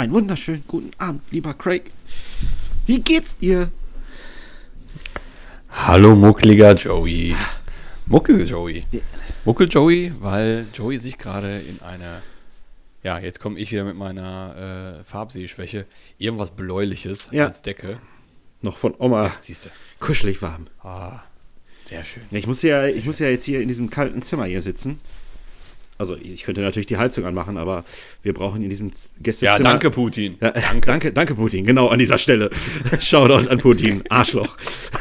Einen wunderschönen guten Abend, lieber Craig. Wie geht's dir? Hallo muckliger Joey. Muckel Joey. Muckel Joey, weil Joey sich gerade in eine, ja, jetzt komme ich wieder mit meiner äh, Farbsehschwäche, irgendwas Bläuliches Ja. als Decke. Noch von Oma. Siehst du. Kuschelig warm. Ah, sehr schön. Ja, ich, muss ja, ich muss ja jetzt hier in diesem kalten Zimmer hier sitzen. Also, ich könnte natürlich die Heizung anmachen, aber wir brauchen in diesem Z- Ja, Gästezimmer. danke Putin. Ja, danke. danke, danke Putin, genau an dieser Stelle. Shoutout an Putin, Arschloch.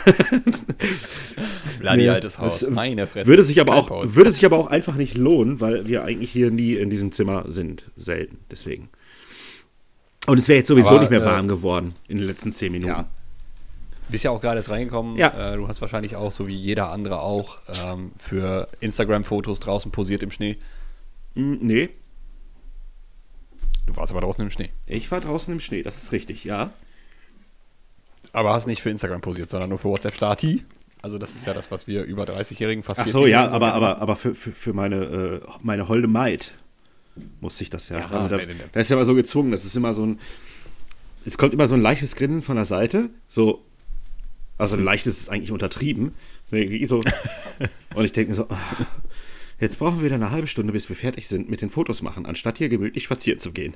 Bloody Nee, altes Haus. äh, Meine Fresse. Würde sich, aber auch, Kaltpause. würde sich aber auch einfach nicht lohnen, weil wir eigentlich hier nie in diesem Zimmer sind. Selten, deswegen. Und es wäre jetzt sowieso Aber, nicht mehr äh, warm geworden in den letzten zehn Minuten. Ja. Bist ja auch gerade erst reingekommen. Ja. Äh, du hast wahrscheinlich auch, so wie jeder andere auch, ähm, für Instagram-Fotos draußen posiert im Schnee. Hm, nee, Du warst aber draußen im Schnee. ich war draußen im Schnee, das ist richtig, ja. Aber hast nicht für Instagram posiert, sondern nur für WhatsApp Stati. Also das ist ja das, was wir über 30-Jährigen fast Ach so, 40-Jährigen ja, aber, machen. aber, aber für, für, für meine, äh, meine holde Maid musste ich das ja. Ja, da, nee. da ist ja immer so gezwungen, das ist immer so ein. Es kommt immer so ein leichtes Grinsen von der Seite, so. Also ein leichtes ist eigentlich untertrieben. So. Und ich denke mir so, ah, jetzt brauchen wir wieder eine halbe Stunde, bis wir fertig sind mit den Fotos machen, anstatt hier gemütlich spazieren zu gehen.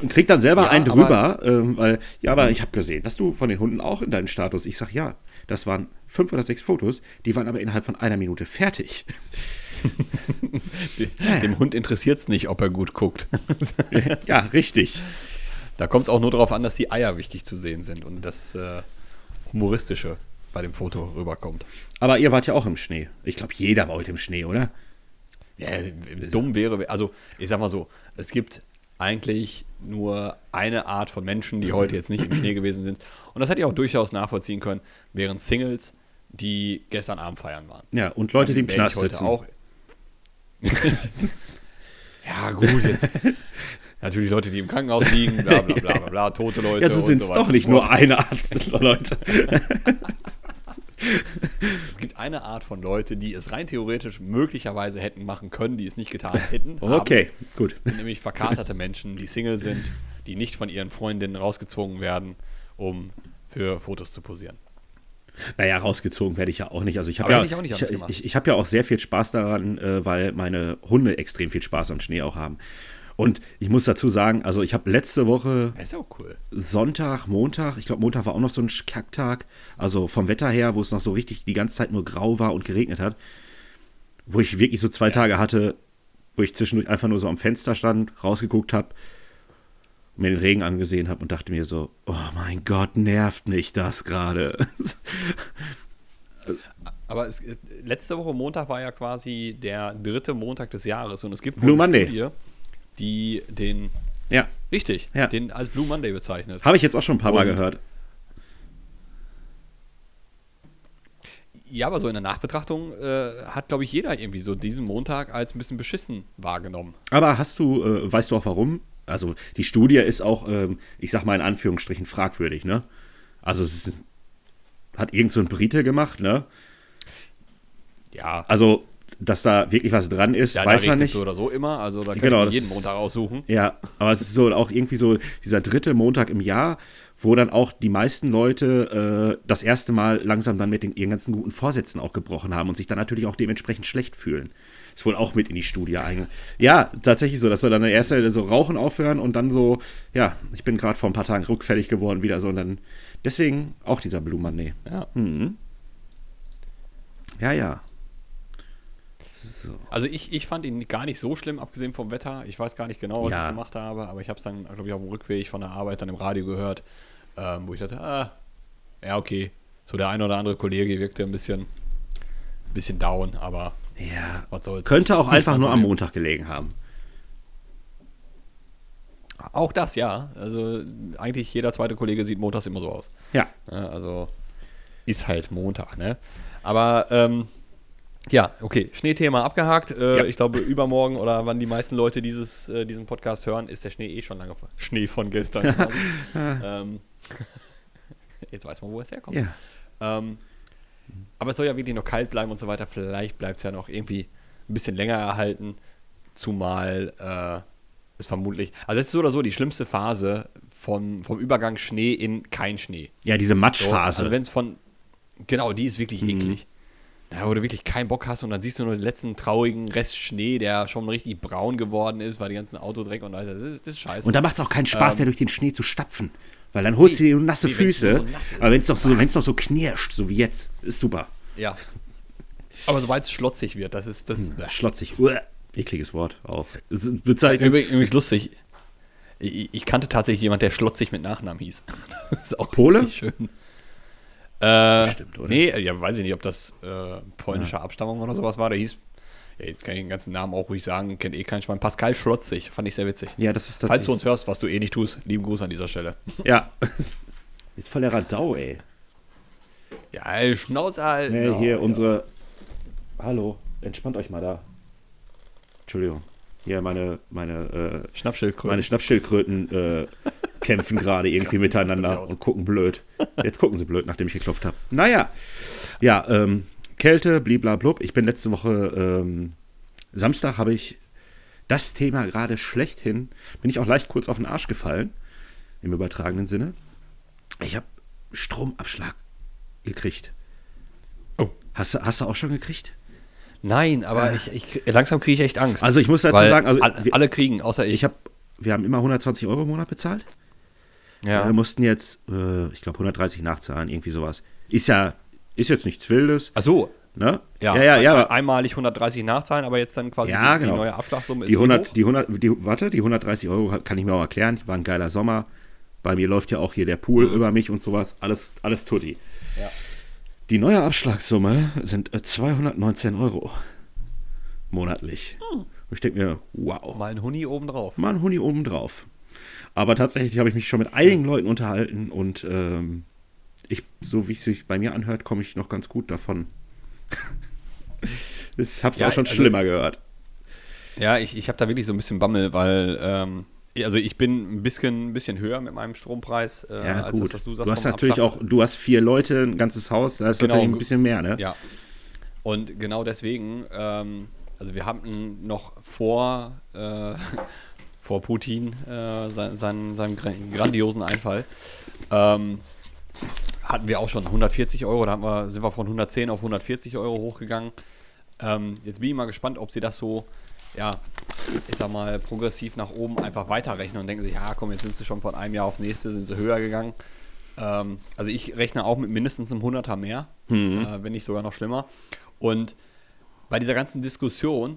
Und krieg dann selber Ja, einen drüber, ähm, weil, ja, aber ich habe gesehen, dass du von den Hunden auch in deinen Status. Ich sag ja, das waren fünf oder sechs Fotos, die waren aber innerhalb von einer Minute fertig. Dem Hund interessiert es nicht, ob er gut guckt. ja, richtig. da kommt es auch nur darauf an, dass die Eier wichtig zu sehen sind und das äh, Humoristische bei dem Foto rüberkommt. Aber ihr wart ja auch im Schnee. Ich glaube, jeder war heute im Schnee, oder? Ja, dumm wäre, also ich sag mal so, es gibt eigentlich nur eine Art von Menschen, die heute jetzt nicht im Schnee gewesen sind. Und das hätte ich auch durchaus nachvollziehen können, wären Singles, die gestern Abend feiern waren. Ja, und Leute, die im Knast heute sitzen. Auch ja, gut, jetzt. Natürlich Leute, die im Krankenhaus liegen, bla bla bla bla, bla tote Leute. Und sind es doch nicht nur eine Art Leute. Es gibt eine Art von Leute, die es rein theoretisch möglicherweise hätten machen können, die es nicht getan hätten. haben. Okay, gut. sind nämlich verkaterte Menschen, die Single sind, die nicht von ihren Freundinnen rausgezwungen werden, um für Fotos zu posieren. Naja, rausgezogen werde ich ja auch nicht. Also ich habe ja, ich ich, ich, ich habe ja auch sehr viel Spaß daran, äh, weil meine Hunde extrem viel Spaß am Schnee auch haben. Und ich muss dazu sagen, also ich habe letzte Woche ja cool. Sonntag, Montag, ich glaube Montag war auch noch so ein Kacktag, also vom Wetter her, wo es noch so richtig die ganze Zeit nur grau war und geregnet hat, wo ich wirklich so zwei Tage hatte, wo ich zwischendurch einfach nur so am Fenster stand, rausgeguckt habe, mir den Regen angesehen habe und dachte mir so, oh mein Gott, nervt mich das gerade. Aber es, es- letzte Woche Montag war ja quasi der dritte Montag des Jahres und es gibt Blue Monday. Studie, die den, ja, richtig, Ja. den als Blue Monday bezeichnet. habe ich jetzt auch schon ein paar Mal Und- gehört. Ja, aber so in der Nachbetrachtung äh, hat, glaube ich, jeder irgendwie so diesen Montag als ein bisschen beschissen wahrgenommen. Aber hast du, äh, weißt du auch warum? Also die Studie ist auch, ähm, ich sag mal in Anführungsstrichen, fragwürdig, ne? Also es ist, hat irgend so ein Brite gemacht, ne? Ja, Also, dass da wirklich was dran ist, ja weiß man nicht. so oder so immer, also da kann Genau, jeden Montag aussuchen. Ja, aber es ist so auch irgendwie so dieser dritte Montag im Jahr, wo dann auch die meisten Leute äh, das erste Mal langsam dann mit den ihren ganzen guten Vorsätzen auch gebrochen haben und sich dann natürlich auch dementsprechend schlecht fühlen. Ist wohl auch mit in die Studie einge. Ja, tatsächlich so, dass wir dann erst so Rauchen aufhören und dann so, ja, ich bin gerade vor ein paar Tagen rückfällig geworden wieder so und dann deswegen auch dieser Blue Monday. Ja. Ja, ja. So. Also ich, ich fand ihn gar nicht so schlimm, abgesehen vom Wetter. Ich weiß gar nicht genau, was Ja. ich gemacht habe, aber ich habe es dann, glaube ich, auf dem Rückweg von der Arbeit dann im Radio gehört, ähm, wo ich dachte, ah, ja, okay. So der eine oder andere Kollege wirkte ein bisschen, ein bisschen down, aber Ja. was soll's. Könnte auch einfach nur am. Montag gelegen haben. Auch das, ja. Also eigentlich jeder zweite Kollege sieht montags immer so aus. Ja. Ja, also ist halt Montag, ne? Aber ähm, ja, okay, Schneethema abgehakt. Äh, Ja. Ich glaube, übermorgen oder wann die meisten Leute dieses, äh, diesen Podcast hören, ist der Schnee eh schon lange vor. Schnee von gestern. ähm, jetzt weiß man, wo es herkommt. Ja. Ähm, aber es soll ja wirklich noch kalt bleiben und so weiter. Vielleicht bleibt es ja noch irgendwie ein bisschen länger erhalten. Zumal äh, ist vermutlich. Also das ist so oder so die schlimmste Phase vom, vom Übergang Schnee in kein Schnee. Ja, diese So, Matschphase. Also wenn es von. Genau, die ist wirklich eklig. Ja, wo du wirklich keinen Bock hast und dann siehst du nur den letzten traurigen Rest Schnee, der schon richtig braun geworden ist, weil die ganzen Autodreck und all das, ist, das ist scheiße. Und da macht es auch keinen Spaß mehr, durch den Schnee zu stapfen. Weil dann holst du dir nasse nee, Füße. so nass aber wenn es noch, so, so knirscht, so wie jetzt, ist super. ja. Aber sobald es schlotzig wird, das ist das. Schlotzig. Uah. Ekliges Wort auch. Bezeichnet. Übrigens, lustig. Ich, ich kannte tatsächlich jemand, der schlotzig mit Nachnamen hieß. Das ist auch Pole? schön. Äh, Stimmt, oder? Nee, ja, weiß ich nicht, ob das äh, polnische Abstammung oder sowas war. Der hieß, ja, jetzt kann ich den ganzen Namen auch ruhig sagen, kennt eh kein Schwein. Pascal Schlotzig, fand ich sehr witzig. Ja, das ist das. Falls du uns hörst, was du eh nicht tust, lieben Gruß an dieser Stelle. Ja. Ist voll der Radau, ey. Ja, ey, Schnauze halt. Nee, Ja, hier ja. unsere. Hallo, entspannt euch mal da. Entschuldigung. Hier meine, meine, äh, Schnappschildkröte. meine Schnappschildkröten äh, kämpfen gerade irgendwie miteinander und gucken blöd. Jetzt gucken sie blöd, nachdem ich geklopft habe. Naja. Ja, ähm, Kälte, bliblablub. Ich bin letzte Woche, ähm, Samstag habe ich das Thema gerade schlechthin, bin ich auch leicht kurz auf den Arsch gefallen, im übertragenen Sinne. Ich habe Stromabschlag gekriegt. Oh. Hast du, hast du auch schon gekriegt? Nein, aber ich, ich, langsam kriege ich echt Angst. Also ich muss dazu sagen, also all, wir, alle kriegen, außer ich. ich habe, wir haben immer 120 Euro im Monat bezahlt. Ja. Wir mussten jetzt, äh, ich glaube, 130 nachzahlen, irgendwie sowas. Ist ja, ist jetzt nichts Wildes, Ach so, ne? ja, ja, ja. ja einmalig 130 nachzahlen, aber jetzt dann quasi Ja, die, genau. die neue Abschlagssumme die wie 100, hoch? die 100, die, warte, die 130 Euro kann ich mir auch erklären. War ein geiler Sommer. Bei mir läuft ja auch hier der Pool über mich und sowas. Alles, alles tutti. Mhm. Ja. Die neue Abschlagssumme sind äh, 219 Euro monatlich. Hm. Und ich denke mir, wow. Mal ein Huni obendrauf. mal ein Huni oben drauf. Aber tatsächlich habe ich mich schon mit einigen Leuten unterhalten und ähm, ich, so wie es sich bei mir anhört, komme ich noch ganz gut davon. das hab's Ja, auch schon also- schlimmer gehört. Ja, ich, ich habe da wirklich so ein bisschen Bammel, weil ähm, also ich bin ein bisschen, ein bisschen höher mit meinem Strompreis äh, Ja, als das, was du du, sagst. hast vom natürlich Abschlag. auch, du hast vier Leute, ein ganzes Haus, da ist Genau, natürlich ein bisschen mehr, ne? Ja. Und genau deswegen, ähm, also wir hatten noch vor, äh, vor Putin äh, sein, sein, seinem gran- grandiosen Einfall, ähm, hatten wir auch schon 140 Euro, da wir, sind wir von 110 auf 140 Euro hochgegangen. Ähm, jetzt bin ich mal gespannt, ob sie das so, ja, ich sag mal, progressiv nach oben einfach weiterrechnen und denken sich, ja komm, jetzt sind sie schon von einem Jahr auf nächste, sind sie höher gegangen. Ähm, also ich rechne auch mit mindestens einem 100er mehr, äh, wenn nicht sogar noch schlimmer. Und bei dieser ganzen Diskussion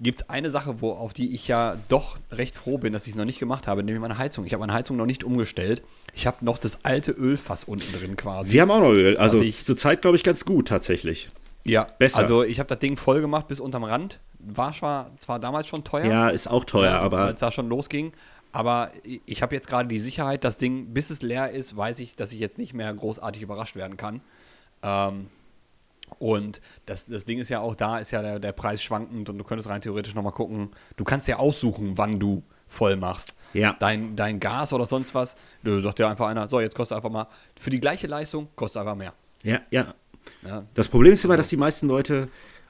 gibt es eine Sache, wo, auf die ich ja doch recht froh bin, dass ich es noch nicht gemacht habe, nämlich meine Heizung. Ich habe meine Heizung noch nicht umgestellt. Ich habe noch das alte Ölfass unten drin quasi. Wir haben auch noch Öl, also ich- zur Zeit, glaube ich, ganz gut tatsächlich. ja, besser. Also ich habe das Ding voll gemacht bis unterm Rand. War zwar, zwar damals schon teuer, Ja, ist auch teuer, äh, aber als da schon losging. Aber ich- ich habe jetzt gerade die Sicherheit, das Ding, bis es leer ist, weiß ich, dass ich jetzt nicht mehr großartig überrascht werden kann. Ähm, und das, das Ding ist ja auch da, ist ja der, der Preis schwankend und du könntest rein theoretisch nochmal gucken. Du kannst ja aussuchen, wann du voll machst. Ja. Dein, dein Gas oder sonst was, du sagt ja einfach einer, so, jetzt kostet einfach mal, für die gleiche Leistung kostet einfach mehr. ja, ja. Ja, Das Problem ist immer, dass die meisten Leute,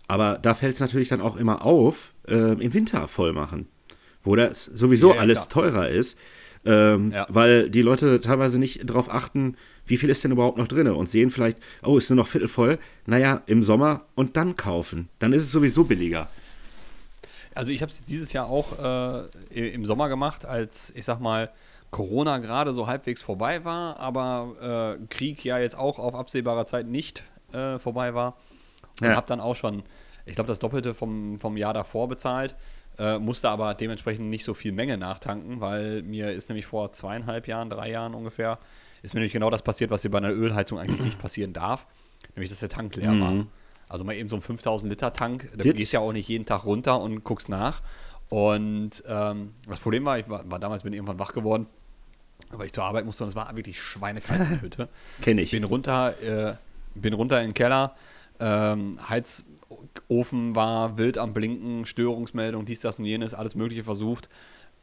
aber da fällt es natürlich dann auch immer auf, äh, im Winter voll machen. Wo das sowieso Ja, ja, alles klar. teurer ist. Ähm. Weil die Leute teilweise nicht darauf achten, wie viel ist denn überhaupt noch drin und sehen vielleicht, oh, ist nur noch Viertel voll. Naja, im Sommer und dann kaufen. Dann ist es sowieso billiger. Also ich habe es dieses Jahr auch äh, im Sommer gemacht, als ich sag mal Corona gerade so halbwegs vorbei war, aber äh, Krieg ja jetzt auch auf absehbarer Zeit nicht äh, vorbei war. Und Ja. habe dann auch schon, ich glaube, das Doppelte vom, vom Jahr davor bezahlt, äh, musste aber dementsprechend nicht so viel Menge nachtanken, weil mir ist nämlich vor zweieinhalb Jahren, drei Jahren ungefähr, ist mir nämlich genau das passiert, was hier bei einer Ölheizung eigentlich nicht passieren darf, nämlich dass der Tank leer war. Also mal eben so ein 5000 Liter Tank, da gehst ja auch nicht jeden Tag runter und guckst nach. Und ähm, das Problem war, ich war, war damals, bin irgendwann wach geworden, weil ich zur Arbeit musste und es war wirklich schweinekalt in der Hütte. Kenn ich. Bin runter, äh, bin runter in den Keller, ähm, Heizofen war wild am Blinken, Störungsmeldung, dies, das und jenes, alles Mögliche versucht.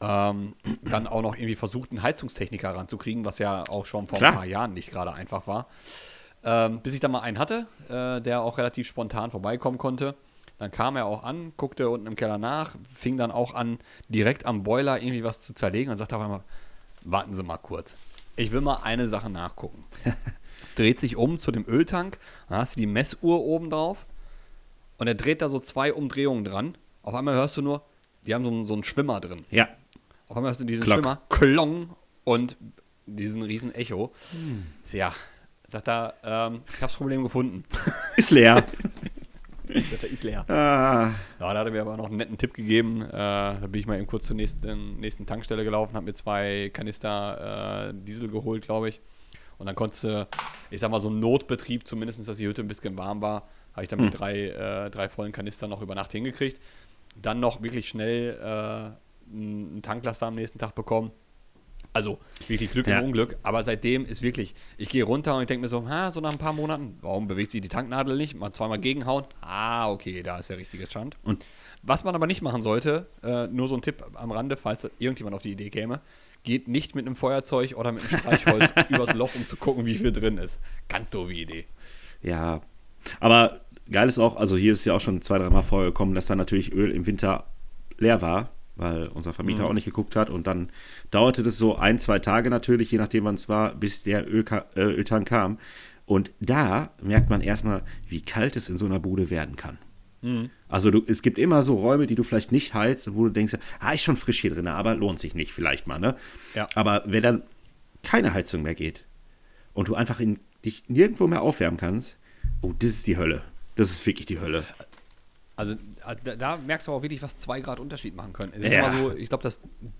Ähm, dann auch noch irgendwie versucht, einen Heizungstechniker ranzukriegen, was ja auch schon vor Klar. ein paar Jahren nicht gerade einfach war. Ähm, bis ich dann mal einen hatte, äh, der auch relativ spontan vorbeikommen konnte. Dann kam er auch an, guckte unten im Keller nach, fing dann auch an, direkt am Boiler irgendwie was zu zerlegen und sagte auf einmal, warten Sie mal kurz. Ich will mal eine Sache nachgucken. dreht sich um zu dem Öltank, dann hast du die Messuhr oben drauf und er dreht da so zwei Umdrehungen dran. Auf einmal hörst du nur, die haben so, einen- so einen Schwimmer drin. Ja. Einmal hörst du diesen Klock. Schwimmer, Klong und diesen riesen Echo. Ja, sagt er, ähm, ich habe das Problem gefunden. Ist leer. sagt er, ist leer. ah, Ja, da hat er mir aber noch einen netten Tipp gegeben. Äh, da bin ich mal eben kurz zur nächsten, nächsten Tankstelle gelaufen, habe mir zwei Kanister äh, Diesel geholt, glaube ich. Und dann konntest ich sag mal, so einen Notbetrieb, zumindest, dass die Hütte ein bisschen warm war, habe ich dann mit drei, äh, drei vollen Kanistern noch über Nacht hingekriegt. Dann noch wirklich schnell äh, einen Tanklaster am nächsten Tag bekommen. Also wirklich Glück Ja. im Unglück. Aber seitdem ist wirklich, ich gehe runter und ich denke mir so, ha, so nach ein paar Monaten, warum bewegt sich die Tanknadel nicht? Mal zweimal gegenhauen. Ah, okay, da ist der richtige Stand. Und- was man aber nicht machen sollte, äh, nur so ein Tipp am Rande, falls irgendjemand auf die Idee käme, geht nicht mit einem Feuerzeug oder mit einem Streichholz übers Loch, um zu gucken, wie viel drin ist. Ganz doofe Idee. ja. Aber geil ist auch, also hier ist ja auch schon zwei, dreimal vorgekommen, dass dann natürlich Öl im Winter leer war, weil unser Vermieter auch nicht geguckt hat. Und dann dauerte das so ein, zwei Tage natürlich, je nachdem wann es war, bis der Ölka äh, Öltank kam. Und da merkt man erstmal, wie kalt es in so einer Bude werden kann. Also du, es gibt immer so Räume, die du vielleicht nicht heizt und wo du denkst, ah, ist schon frisch hier drin, aber lohnt sich nicht vielleicht mal, ne? Ja. Aber wenn dann keine Heizung mehr geht und du einfach in, dich nirgendwo mehr aufwärmen kannst, oh, das ist die Hölle. Das ist wirklich die Hölle. Also da, da merkst du auch wirklich, was zwei Grad Unterschied machen können. Es ist Ja. immer so, ich glaube, das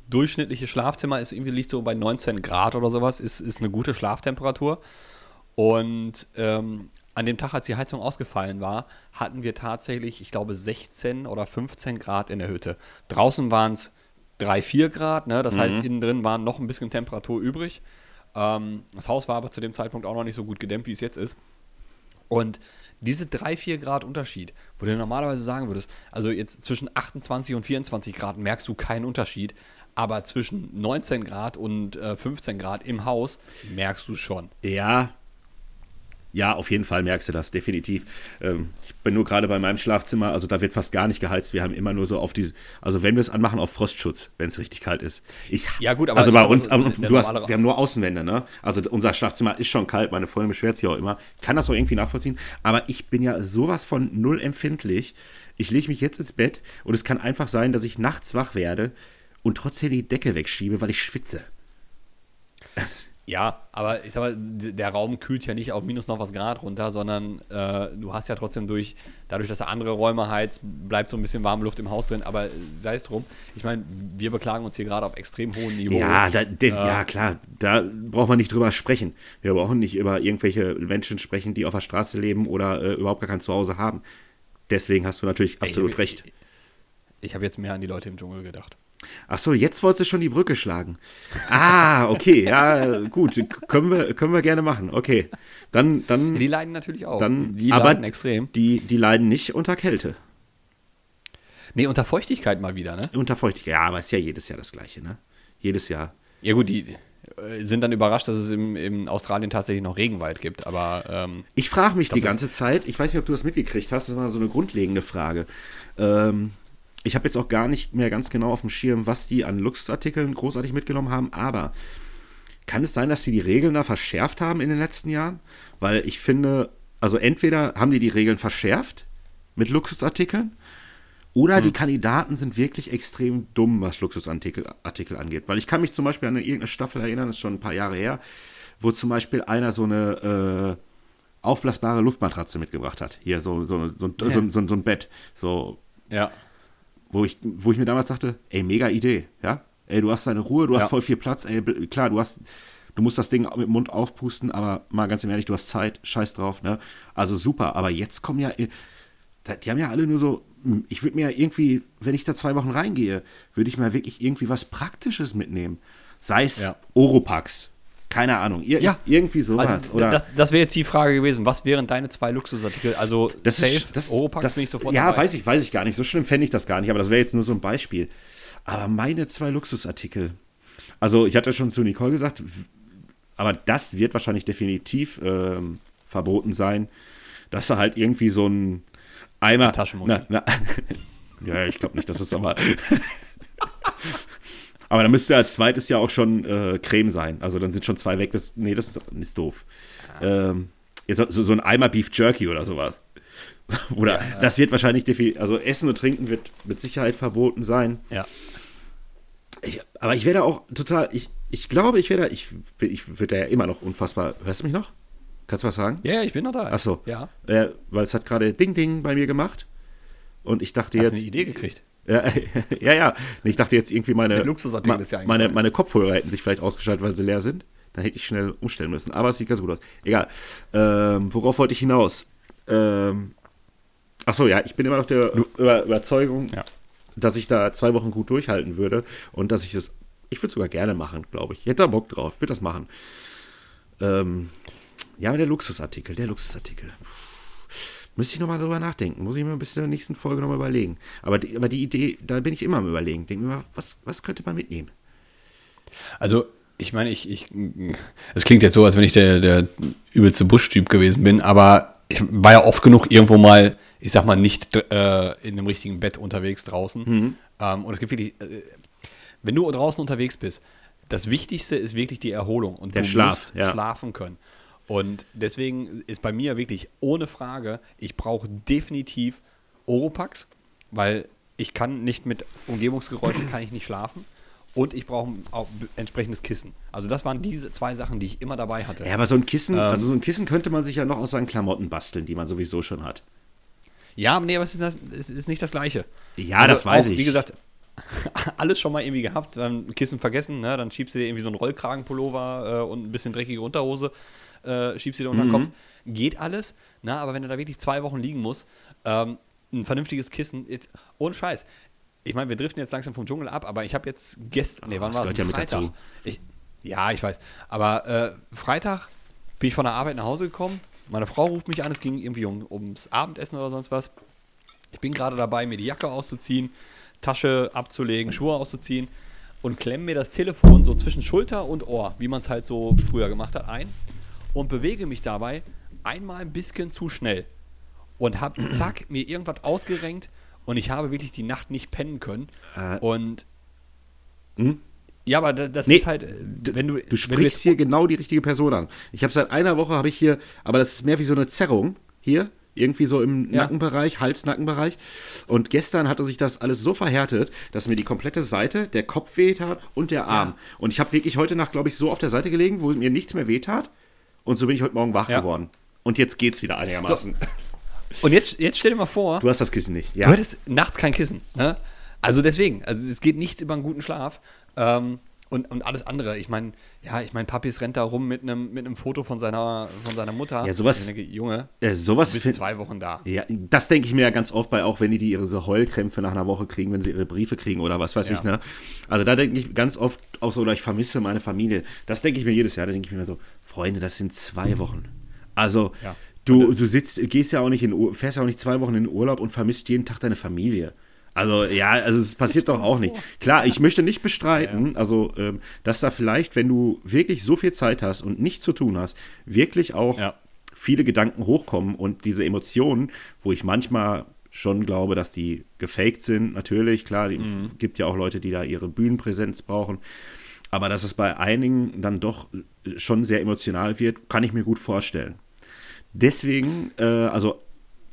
durchschnittliche Schlafzimmer ist irgendwie liegt so bei 19 Grad oder sowas, ist, ist eine gute Schlaftemperatur. Und ähm, an dem Tag, als die Heizung ausgefallen war, hatten wir tatsächlich, ich glaube, 16 oder 15 Grad in der Hütte. Draußen waren es 3, 4 Grad, ne? das heißt, innen drin war noch ein bisschen Temperatur übrig. Ähm, das Haus war aber zu dem Zeitpunkt auch noch nicht so gut gedämmt, wie es jetzt ist. Und diese 3, 4 Grad Unterschied, wo du normalerweise sagen würdest, also jetzt zwischen 28 und 24 Grad merkst du keinen Unterschied, aber zwischen 19 Grad und äh, 15 Grad im Haus merkst du schon. Ja. Ja, auf jeden Fall merkst du das, definitiv. Ähm, ich bin nur gerade bei meinem Schlafzimmer, also da wird fast gar nicht geheizt. Wir haben immer nur so auf die, also wenn wir es anmachen, auf Frostschutz, wenn es richtig kalt ist. Ich, Ja, gut, aber also bei uns, so, aber der du hast, wir haben nur Außenwände, ne? Also unser Schlafzimmer ist schon kalt, meine Freundin beschwert sich auch immer. Kann das auch irgendwie nachvollziehen, aber ich bin ja sowas von null empfindlich. Ich lege mich jetzt ins Bett und es kann einfach sein, dass ich nachts wach werde und trotzdem die Decke wegschiebe, weil ich schwitze. Ja, aber ich sag mal, der Raum kühlt ja nicht auf minus noch was Grad runter, sondern äh, du hast ja trotzdem durch, dadurch, dass er andere Räume heizt, bleibt so ein bisschen warme Luft im Haus drin, aber sei es drum. Ich meine, wir beklagen uns hier gerade auf extrem hohem Niveau. Ja, da, de, ja, klar, da braucht man nicht drüber sprechen. Wir brauchen nicht über irgendwelche Menschen sprechen, die auf der Straße leben oder äh, überhaupt gar kein Zuhause haben. Deswegen hast du natürlich absolut ich, recht. Ich, ich habe jetzt mehr an die Leute im Dschungel gedacht. Ach so, jetzt wolltest du schon die Brücke schlagen. Ah, okay, ja, gut, können wir, können wir gerne machen. Okay, dann, dann, Die leiden natürlich auch. dann, die aber leiden extrem. Die, die leiden nicht unter Kälte, Nee, unter Feuchtigkeit mal wieder, ne? unter Feuchtigkeit. Ja, aber ist ja jedes Jahr das Gleiche, ne? Jedes Jahr. Ja gut, die äh, sind dann überrascht, dass es im, in Australien tatsächlich noch Regenwald gibt, aber ähm, Ich frage mich glaub, die ganze Zeit, ich weiß nicht, ob du das mitgekriegt hast, das war so eine grundlegende Frage. Ähm, ich habe jetzt auch gar nicht mehr ganz genau auf dem Schirm, was die an Luxusartikeln großartig mitgenommen haben, aber kann es sein, dass sie die Regeln da verschärft haben in den letzten Jahren? Weil ich finde, also entweder haben die die Regeln verschärft mit Luxusartikeln oder Hm. die Kandidaten sind wirklich extrem dumm, was Luxusartikel Artikel angeht. Weil ich kann mich zum Beispiel an eine, irgendeine Staffel erinnern, das ist schon ein paar Jahre her, wo zum Beispiel einer so eine äh, aufblasbare Luftmatratze mitgebracht hat. Hier, so, so, so, Ja. so, so, so ein Bett. So, ja. Wo ich, wo ich mir damals dachte, ey, mega Idee, ja? Ey, du hast deine Ruhe, du Ja. hast voll viel Platz, ey, klar, du hast, du musst das Ding mit dem Mund aufpusten, aber mal ganz ehrlich, du hast Zeit, scheiß drauf, ne? Also super, aber jetzt kommen ja, da- die haben ja alle nur so, hm, ich würde mir ja irgendwie, wenn ich da zwei Wochen reingehe, würde ich mal wirklich irgendwie was Praktisches mitnehmen. Sei es Ja. Oropax, keine Ahnung, ir Ja. irgendwie sowas. Also, oder das das wäre jetzt die Frage gewesen. Was wären deine zwei Luxusartikel? Also Das Safe, ist, das, Oropax das, bin ich sofort Ja, dabei. weiß ich, weiß ich gar nicht. So schlimm fände ich das gar nicht, aber das wäre jetzt nur so ein Beispiel. Aber meine zwei Luxusartikel. Also, ich hatte schon zu Nicole gesagt, aber das wird wahrscheinlich definitiv ähm, verboten sein, dass du halt irgendwie so ein. Na, na, ja, ich glaube nicht, dass es aber. aber dann müsste als zweites ja auch schon äh, Creme sein. Also dann sind schon zwei weg. Das, nee, das ist, ist doof. Ähm, jetzt so, so ein Eimer Beef Jerky oder sowas. Oder Ja, das wird wahrscheinlich defi- also Essen und Trinken wird mit Sicherheit verboten sein. Ja. Ich, aber ich werde auch total, ich, ich glaube, ich werde, ich, ich würde ja immer noch unfassbar. Hörst du mich noch? Kannst du was sagen? Ja, ich bin noch da. Ach so. Ja. Äh, weil es hat gerade Ding Ding bei mir gemacht. Und ich dachte Hast du jetzt. eine Idee gekriegt? Ja, ja, ja. Ich dachte jetzt irgendwie meine, ma- ist ja meine, meine Kopfhörer hätten sich vielleicht ausgeschaltet, weil sie leer sind. Dann hätte ich schnell umstellen müssen. Aber es sieht ganz gut aus. Egal. Ähm, worauf wollte ich hinaus? Ähm, ach so, ja, ich bin immer noch der Über Überzeugung, Ja. dass ich da zwei Wochen gut durchhalten würde und dass ich das, ich würde es sogar gerne machen, glaube ich. Ich hätte da Bock drauf, würde das machen. Ähm, ja, aber der Luxusartikel, der Luxusartikel. Müsste ich nochmal drüber nachdenken. Muss ich mir bis zur nächsten Folge nochmal überlegen. Aber die, aber die Idee, da bin ich immer am Überlegen. Denke mir mal, was, was könnte man mitnehmen? Also, ich meine, ich, ich, es klingt jetzt so, als wenn ich der, der übelste Buschtyp gewesen bin, aber ich war ja oft genug irgendwo mal, ich sag mal, nicht äh, in einem richtigen Bett unterwegs draußen. Ähm, und es gibt wirklich, äh, wenn du draußen unterwegs bist, das Wichtigste ist wirklich die Erholung und Der du Schlaf, musst ja. schlafen können. Und deswegen ist bei mir wirklich ohne Frage, ich brauche definitiv Oropax, weil ich kann nicht mit Umgebungsgeräuschen kann ich nicht schlafen und ich brauche auch entsprechendes Kissen. Also das waren diese zwei Sachen, die ich immer dabei hatte. Ja, aber so ein Kissen, Ähm. also so ein Kissen könnte man sich ja noch aus seinen Klamotten basteln, die man sowieso schon hat. Ja, nee, aber es ist, das, es ist nicht das Gleiche. Ja, das weiß auch, ich. Wie gesagt, alles schon mal irgendwie gehabt, dann Kissen vergessen, ne? dann schiebst du dir irgendwie so einen Rollkragenpullover äh, und ein bisschen dreckige Unterhose, äh, schiebst du dir unter den Mhm. Kopf. Geht alles, na, aber wenn du da wirklich zwei Wochen liegen musst, ähm, ein vernünftiges Kissen, jetzt, ohne Scheiß. Ich meine, wir driften jetzt langsam vom Dschungel ab, aber ich habe jetzt gestern, nee, wann das war es? ja mit Freitag. Ich, ja, ich weiß. Aber äh, Freitag bin ich von der Arbeit nach Hause gekommen. Meine Frau ruft mich an, es ging irgendwie um, ums Abendessen oder sonst was. Ich bin gerade dabei, mir die Jacke auszuziehen, Tasche abzulegen, Schuhe auszuziehen und klemme mir das Telefon so zwischen Schulter und Ohr, wie man es halt so früher gemacht hat, ein und bewege mich dabei einmal ein bisschen zu schnell und habe zack mir irgendwas ausgerenkt und ich habe wirklich die Nacht nicht pennen können Äh, und hm? ja, aber da- das Nee, ist halt, äh, wenn du Du du sprichst jetzt- hier genau die richtige Person an. Ich habe seit einer Woche habe ich hier, aber das ist mehr wie so eine Zerrung hier, irgendwie so im Ja. Nackenbereich, Hals-Nackenbereich. Und gestern hatte sich das alles so verhärtet, dass mir die komplette Seite, der Kopf weht hat und der Arm. Und ich habe wirklich heute Nacht, glaube ich, so auf der Seite gelegen, wo mir nichts mehr weht hat. Und so bin ich heute Morgen wach Ja. geworden. Und jetzt geht's wieder einigermaßen. und jetzt, jetzt stell dir mal vor, Du hast das Kissen nicht. Du Ja. hättest nachts kein Kissen. Ne? Also deswegen, also es geht nichts über einen guten Schlaf. Ähm, und, und alles andere. Ich meine, ja, ich meine, Papis rennt da rum mit einem mit einem Foto von seiner, von seiner Mutter. Ja, sowas- denke, Junge, Äh, sowas du bist zwei Wochen da. Ja, das denke ich mir ja ganz oft bei, auch wenn die, die ihre Heulkrämpfe nach einer Woche kriegen, wenn sie ihre Briefe kriegen oder was weiß Ja. ich, ne? Also da denke ich ganz oft auch so, oder ich vermisse meine Familie. Das denke ich mir jedes Jahr, da denke ich mir so, Freunde, das sind zwei Wochen. Also, Ja. du, du sitzt, gehst ja auch nicht in, fährst ja auch nicht zwei Wochen in den Urlaub und vermisst jeden Tag deine Familie. Also, ja, also es passiert doch auch nicht. Klar, ich möchte nicht bestreiten, also, ähm, dass da vielleicht, wenn du wirklich so viel Zeit hast und nichts zu tun hast, wirklich auch Ja. viele Gedanken hochkommen und diese Emotionen, wo ich manchmal schon glaube, dass die gefaked sind, natürlich, klar, die gibt ja auch Leute, die da ihre Bühnenpräsenz brauchen, aber dass es bei einigen dann doch schon sehr emotional wird, kann ich mir gut vorstellen. Deswegen, äh, also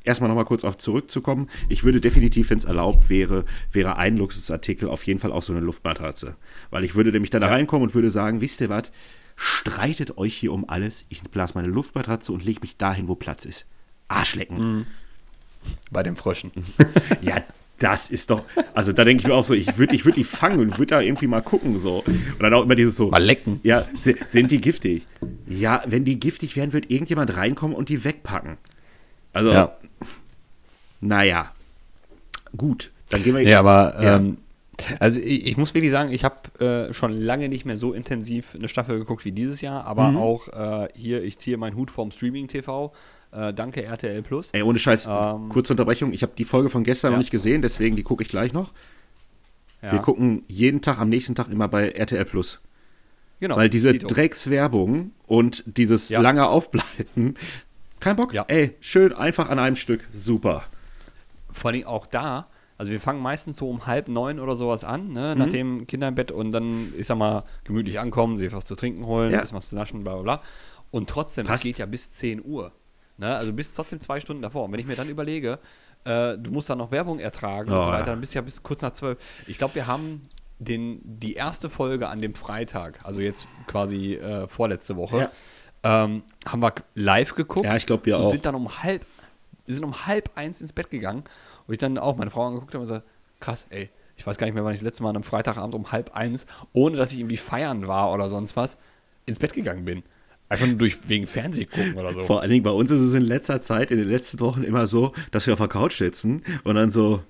erstmal nochmal kurz auf zurückzukommen, ich würde definitiv, wenn es erlaubt wäre, wäre ein Luxusartikel auf jeden Fall auch so eine Luftmatratze. Weil ich würde nämlich dann da reinkommen und würde sagen, wisst ihr was, streitet euch hier um alles, ich blase meine Luftmatratze und lege mich dahin, wo Platz ist. Arschlecken. Bei den Fröschen. Ja, das ist doch, also da denke ich mir auch so, ich würde ich würd die fangen und würde da irgendwie mal gucken so. Und dann auch immer dieses so. Mal lecken. Ja, si- sind die giftig? Ja, wenn die giftig wären, wird irgendjemand reinkommen und die wegpacken. Also, Ja. naja. Gut, dann gehen wir Ja, aber Ja. ähm, also ich, ich muss wirklich sagen, ich habe äh, schon lange nicht mehr so intensiv eine Staffel geguckt wie dieses Jahr, aber Mhm. auch äh, hier, ich ziehe meinen Hut vom Streaming-TV. Äh, danke RTL Plus. Ey, ohne Scheiß, Ähm, kurze Unterbrechung. Ich habe die Folge von gestern Ja. noch nicht gesehen, deswegen die gucke ich gleich noch. Ja, Wir gucken jeden Tag, am nächsten Tag immer bei RTL Plus. genau, Weil diese. Dreckswerbung und dieses Ja. lange Aufbleiben, kein Bock. Ja. Ey, schön einfach an einem Stück, super. vor allem auch da, also wir fangen meistens so um halb neun oder sowas an, ne, mhm. nachdem Kinder im Bett und dann, ich sag mal, gemütlich ankommen, sich was zu trinken holen, ja. bisschen was zu naschen, bla bla bla. Und trotzdem, Passt. das geht ja bis 10 Uhr. Ne? Also bis trotzdem zwei Stunden davor. Und wenn ich mir dann überlege, äh, du musst dann noch Werbung ertragen oh, und so weiter, dann bist du ja bis kurz nach zwölf. Ich glaube, wir haben den, die erste Folge an dem Freitag, also jetzt quasi äh, vorletzte Woche, ja. Ähm, haben wir live geguckt. Ja, ich glaube, wir und auch. sind dann um halb, wir sind um halb eins ins Bett gegangen. Und ich dann auch meine Frau angeguckt habe und gesagt, krass, ey, ich weiß gar nicht mehr, wann ich das letzte Mal am Freitagabend um halb eins, ohne dass ich irgendwie feiern war oder sonst was, ins Bett gegangen bin. Einfach nur durch, wegen Fernsehen gucken oder so. Vor allen Dingen bei uns ist es in letzter Zeit, in den letzten Wochen immer so, dass wir auf der Couch sitzen und dann so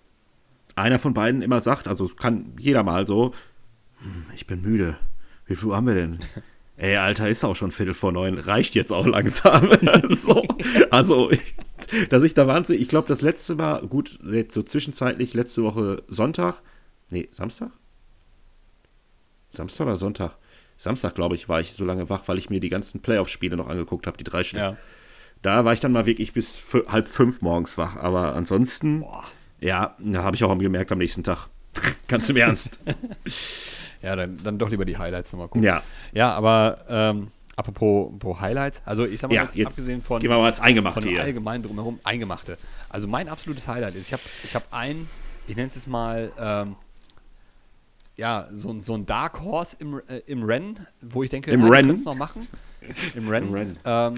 einer von beiden immer sagt, also kann jeder mal so, hm, ich bin müde. Wie viel haben wir denn? Ey, Alter, ist auch schon Viertel vor neun. Reicht jetzt auch langsam. so, also, ich, dass ich da wahnsinnig, ich glaube, das letzte Mal, gut, jetzt so zwischenzeitlich, letzte Woche Sonntag, nee, Samstag? Samstag oder Sonntag? Samstag, glaube ich, war ich so lange wach, weil ich mir die ganzen Playoff-Spiele noch angeguckt habe, die drei Stück. Ja. Da war ich dann mal wirklich bis halb fünf morgens wach. Aber ansonsten, Boah. ja, da habe ich auch gemerkt am nächsten Tag. Ganz im Ernst. Ja, dann, dann doch lieber die Highlights nochmal gucken. Ja. Ja, aber ähm, apropos, apropos Highlights, also ich sag mal, ja, jetzt, abgesehen von, gehen wir mal Eingemachte von allgemein drumherum, Eingemachte. Also mein absolutes Highlight ist, ich habe ich hab ein, ich nenne es jetzt mal, ähm, ja, so, so ein Dark Horse im, äh, im Rennen, wo ich denke, Im ja, Rennen? noch machen. Im Rennen. Im Rennen. Ähm,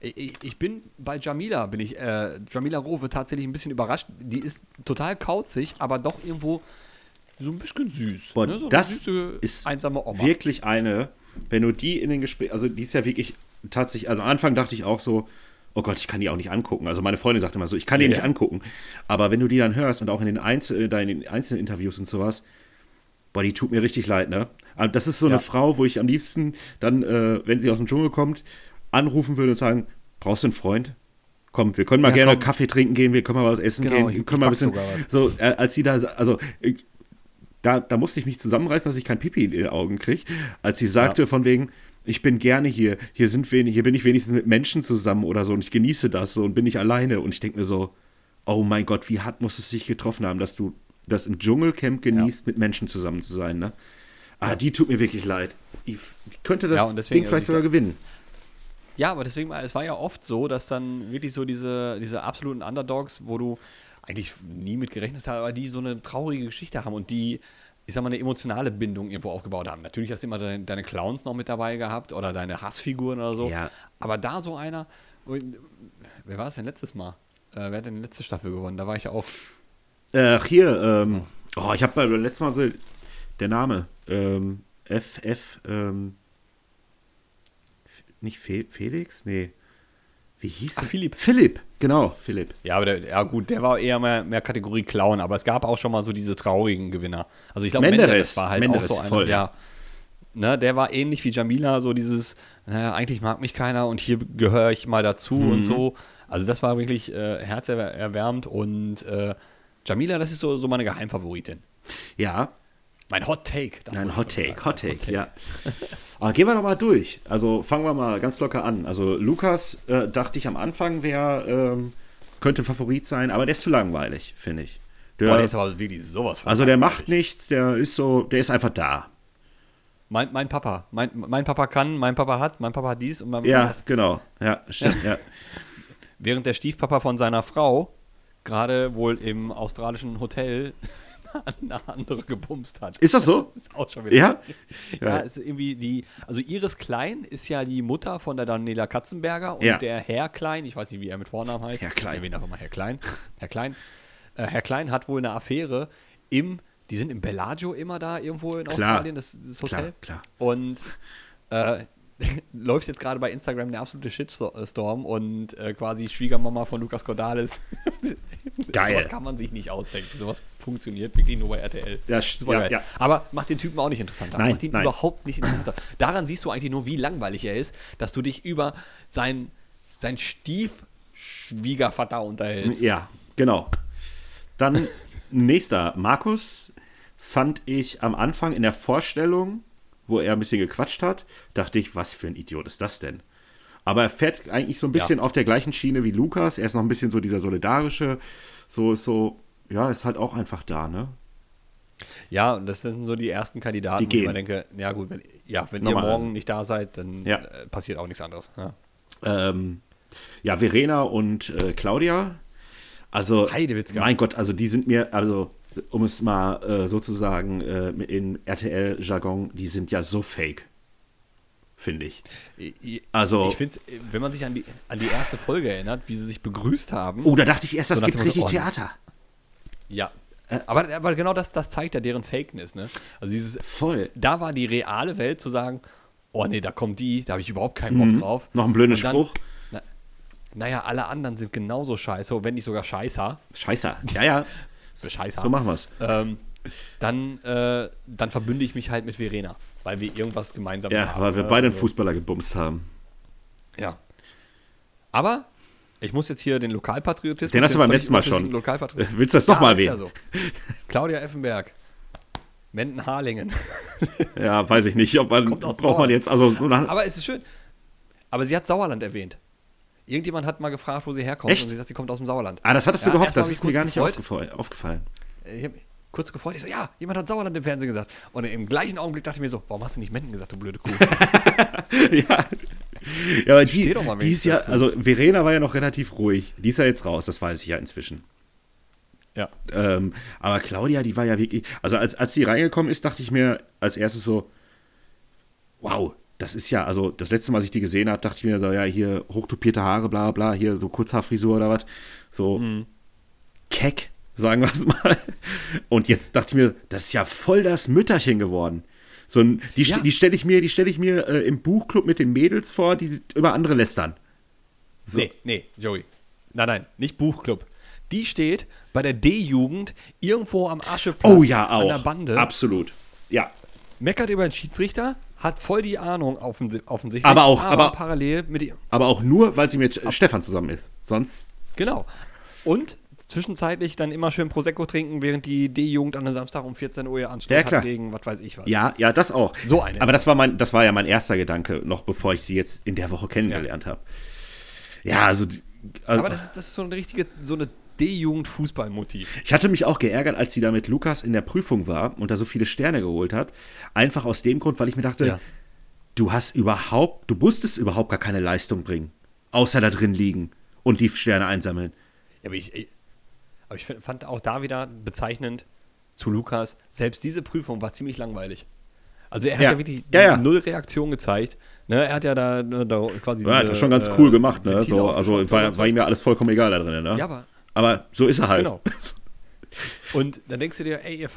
ich, ich, bin bei Jamila, bin ich, äh, Jamila Rowe tatsächlich ein bisschen überrascht. Die ist total kauzig, aber doch irgendwo so ein bisschen süß. Boah, ne? so das süße, ist wirklich eine, wenn du die in den Gesprächen, also die ist ja wirklich tatsächlich, also am Anfang dachte ich auch so, oh Gott, ich kann die auch nicht angucken. Also meine Freundin sagte immer so, ich kann die ja. nicht angucken. Aber wenn du die dann hörst und auch in den, Einzel in den einzelnen Interviews und sowas, boah, die tut mir richtig leid, ne? Das ist so eine Frau, wo ich am liebsten dann, äh, wenn sie aus dem Dschungel kommt, anrufen würde und sagen, brauchst du einen Freund? Komm, wir können mal ja, gerne komm. Kaffee trinken gehen, wir können mal was essen genau, gehen, wir können mal ein bisschen, so, äh, als sie da, also, ich, da, da musste ich mich zusammenreißen, dass ich kein Pipi in den Augen kriege, als sie sagte ja. von wegen, ich bin gerne hier, hier sind wir, hier bin ich wenigstens mit Menschen zusammen oder so und ich genieße das so und bin nicht alleine und ich denke mir so, oh mein Gott, wie hart muss es sich getroffen haben, dass du das im Dschungelcamp genießt, ja. mit Menschen zusammen zu sein. Ne? Ah, die tut mir wirklich leid. Ich, ich könnte das ja, deswegen, Ding vielleicht sogar gewinnen. Ja, aber deswegen, es war ja oft so, dass dann wirklich so diese, diese absoluten Underdogs, wo du eigentlich nie mit gerechnet hast, aber die so eine traurige Geschichte haben und die, ich sag mal, eine emotionale Bindung irgendwo aufgebaut haben. Natürlich hast du immer deine, deine Clowns noch mit dabei gehabt oder deine Hassfiguren oder so. Ja. Aber da so einer, wer war es denn letztes Mal? Äh, wer hat denn die letzte Staffel gewonnen? Da war ich ja auch Ach, hier, ähm, oh, ich habe beim letzten Mal so, der Name, ähm, FF, ähm, nicht Fe Felix? Nee. Wie hieß der? Philipp. Philipp, genau, Philipp. Ja, aber der, ja gut, der war eher mehr, mehr Kategorie Clown, aber es gab auch schon mal so diese traurigen Gewinner. Also ich glaube, Menderes, Menderes war halt Menderes, auch so einer, voll. ja. Ne, der war ähnlich wie Jamila, so dieses, naja, eigentlich mag mich keiner und hier gehöre ich mal dazu mhm. und so. Also das war wirklich äh, herzerwärmend und äh, Jamila, das ist so, so meine Geheimfavoritin. Ja. Mein Hot Take. Ein Hot Take, Hot Take, Hot Take, ja. Aber gehen wir noch mal durch. Also fangen wir mal ganz locker an. Also Lukas, äh, dachte ich am Anfang, wer ähm, könnte ein Favorit sein, aber der ist zu langweilig, finde ich. Der, Boah, der ist aber wirklich sowas von Also der macht nichts, der ist so, der ist einfach da. Mein, mein Papa. Mein, mein Papa kann, mein Papa hat, mein Papa hat dies und mein Papa Ja, das. genau. Ja, stimmt, ja. Während der Stiefpapa von seiner Frau gerade wohl im australischen Hotel eine andere gebumst hat. Ist das so? Das ist auch schon wieder. Ja? Ja, ja. ist irgendwie die, also Iris Klein ist ja die Mutter von der Daniela Katzenberger und ja. der Herr Klein, ich weiß nicht, wie er mit Vornamen heißt. Herr Klein. Erwähne einfach mal Herr Klein. Herr Klein. Äh, Herr Klein hat wohl eine Affäre im, die sind im Bellagio immer da irgendwo in klar. Australien, das, das Hotel. Klar, klar. Und äh, läuft jetzt gerade bei Instagram der absolute Shitstorm und äh, quasi Schwiegermama von Lukas Cordalis. Geil. Sowas kann man sich nicht ausdenken. Sowas funktioniert wirklich nur bei RTL. Ja, ja, ja. Aber macht den Typen auch nicht interessanter. Nein, macht ihn nein. überhaupt nicht interessanter. Daran siehst du eigentlich nur, wie langweilig er ist, dass du dich über sein, sein Stiefschwiegervater unterhältst. Ja, genau. Dann nächster. Markus fand ich am Anfang in der Vorstellung wo er ein bisschen gequatscht hat, dachte ich, was für ein Idiot ist das denn? Aber er fährt eigentlich so ein bisschen ja. auf der gleichen Schiene wie Lukas. Er ist noch ein bisschen so dieser solidarische, so ist so, ja, ist halt auch einfach da, ne? Ja, und das sind so die ersten Kandidaten, die wo man denke, ja gut, wenn, ja, wenn ihr morgen nicht da seid, dann ja. äh, passiert auch nichts anderes. Ja, ähm, ja Verena und äh, Claudia, also, Heidewitzka. mein Gott, also die sind mir, also um es mal äh, sozusagen äh, in RTL-Jargon, die sind ja so fake finde ich. Also, ich finde wenn man sich an die, an die erste Folge erinnert, wie sie sich begrüßt haben. Oh, da dachte ich erst, das so gibt richtig Theater. Ja, aber, aber genau das, das zeigt ja deren Fakeness, ne? Also dieses. Voll. Da war die reale Welt zu sagen, oh nee, da kommt die, da habe ich überhaupt keinen Bock mhm. drauf. Noch ein blöder Spruch. Na, naja, alle anderen sind genauso scheiße, wenn nicht sogar scheißer. Scheißer, ja, ja. scheißer. So machen wir es. Ähm, dann, äh, dann verbünde ich mich halt mit Verena, weil wir irgendwas gemeinsam ja, haben. Ja, weil wir ne? beide einen also Fußballer gebumst haben. Ja. Aber ich muss jetzt hier den Lokalpatriotismus. Den hast du beim letzten Mal schon. Willst du das nochmal ja, erwähnen? Ja so. Claudia Effenberg. Menden-Harlingen. ja, weiß ich nicht, ob man braucht man jetzt. Also so Aber es ist schön. Aber sie hat Sauerland erwähnt. Irgendjemand hat mal gefragt, wo sie herkommt Echt? und sie sagt, sie kommt aus dem Sauerland. Ah, das hattest ja, du gehofft, das ist mir gar nicht aufgefallen. Ich habe kurz gefreut. Ich so, ja, jemand hat Sauerland im Fernsehen gesagt. Und im gleichen Augenblick dachte ich mir so, warum hast du nicht Menden gesagt, du blöde Kuh? ja, ja, aber die, die ist ja, also Verena war ja noch relativ ruhig. Die ist ja jetzt raus, das weiß ich ja inzwischen. Ja. Ähm, aber Claudia, die war ja wirklich, also als, als die reingekommen ist, dachte ich mir als erstes so, wow, das ist ja, also das letzte Mal, als ich die gesehen habe, dachte ich mir so, ja, hier hochtopierte Haare, bla bla, hier so Kurzhaarfrisur oder was. So mhm. keck, sagen wir es mal. Und jetzt dachte ich mir, das ist ja voll das Mütterchen geworden. So ein, die, ja. die stelle ich mir, die stelle ich mir äh, im Buchclub mit den Mädels vor, die über andere lästern. So. Nee, nee, Joey. Nein, nein, nicht Buchclub. Die steht bei der D-Jugend irgendwo am Ascheplatz oh, ja, auch. an der Bande. Absolut. Ja. Meckert über den Schiedsrichter, hat voll die Ahnung offensichtlich. Aber auch, aber, aber parallel mit ihr. Aber auch nur, weil sie mit Ab Stefan zusammen ist. Sonst. Genau. Und zwischenzeitlich dann immer schön Prosecco trinken, während die D-Jugend an einem Samstag um 14 Uhr ihr Anschluss ja, hat gegen was weiß ich was. Ja, ja, das auch. So eine. Aber das war, mein, das war ja mein erster Gedanke, noch bevor ich sie jetzt in der Woche kennengelernt ja. habe. Ja, also, also. Aber das ist, das ist so eine richtige, so eine D-Jugend-Fußballmotiv. Ich hatte mich auch geärgert, als sie da mit Lukas in der Prüfung war und da so viele Sterne geholt hat. Einfach aus dem Grund, weil ich mir dachte, ja. du hast überhaupt, du musstest überhaupt gar keine Leistung bringen. Außer da drin liegen und die Sterne einsammeln. Ja, aber ich, aber ich fand auch da wieder bezeichnend zu Lukas, selbst diese Prüfung war ziemlich langweilig. Also er hat ja, ja wirklich ja, ja. null Reaktion gezeigt. Ne, er hat ja da, da quasi. Ja, diese, hat schon ganz cool äh, gemacht, ne? So, also war, war, ihm ja alles vollkommen egal da drin, ne? Ja, aber. Aber so ist er halt. Genau. Und dann denkst du dir, ey, ihr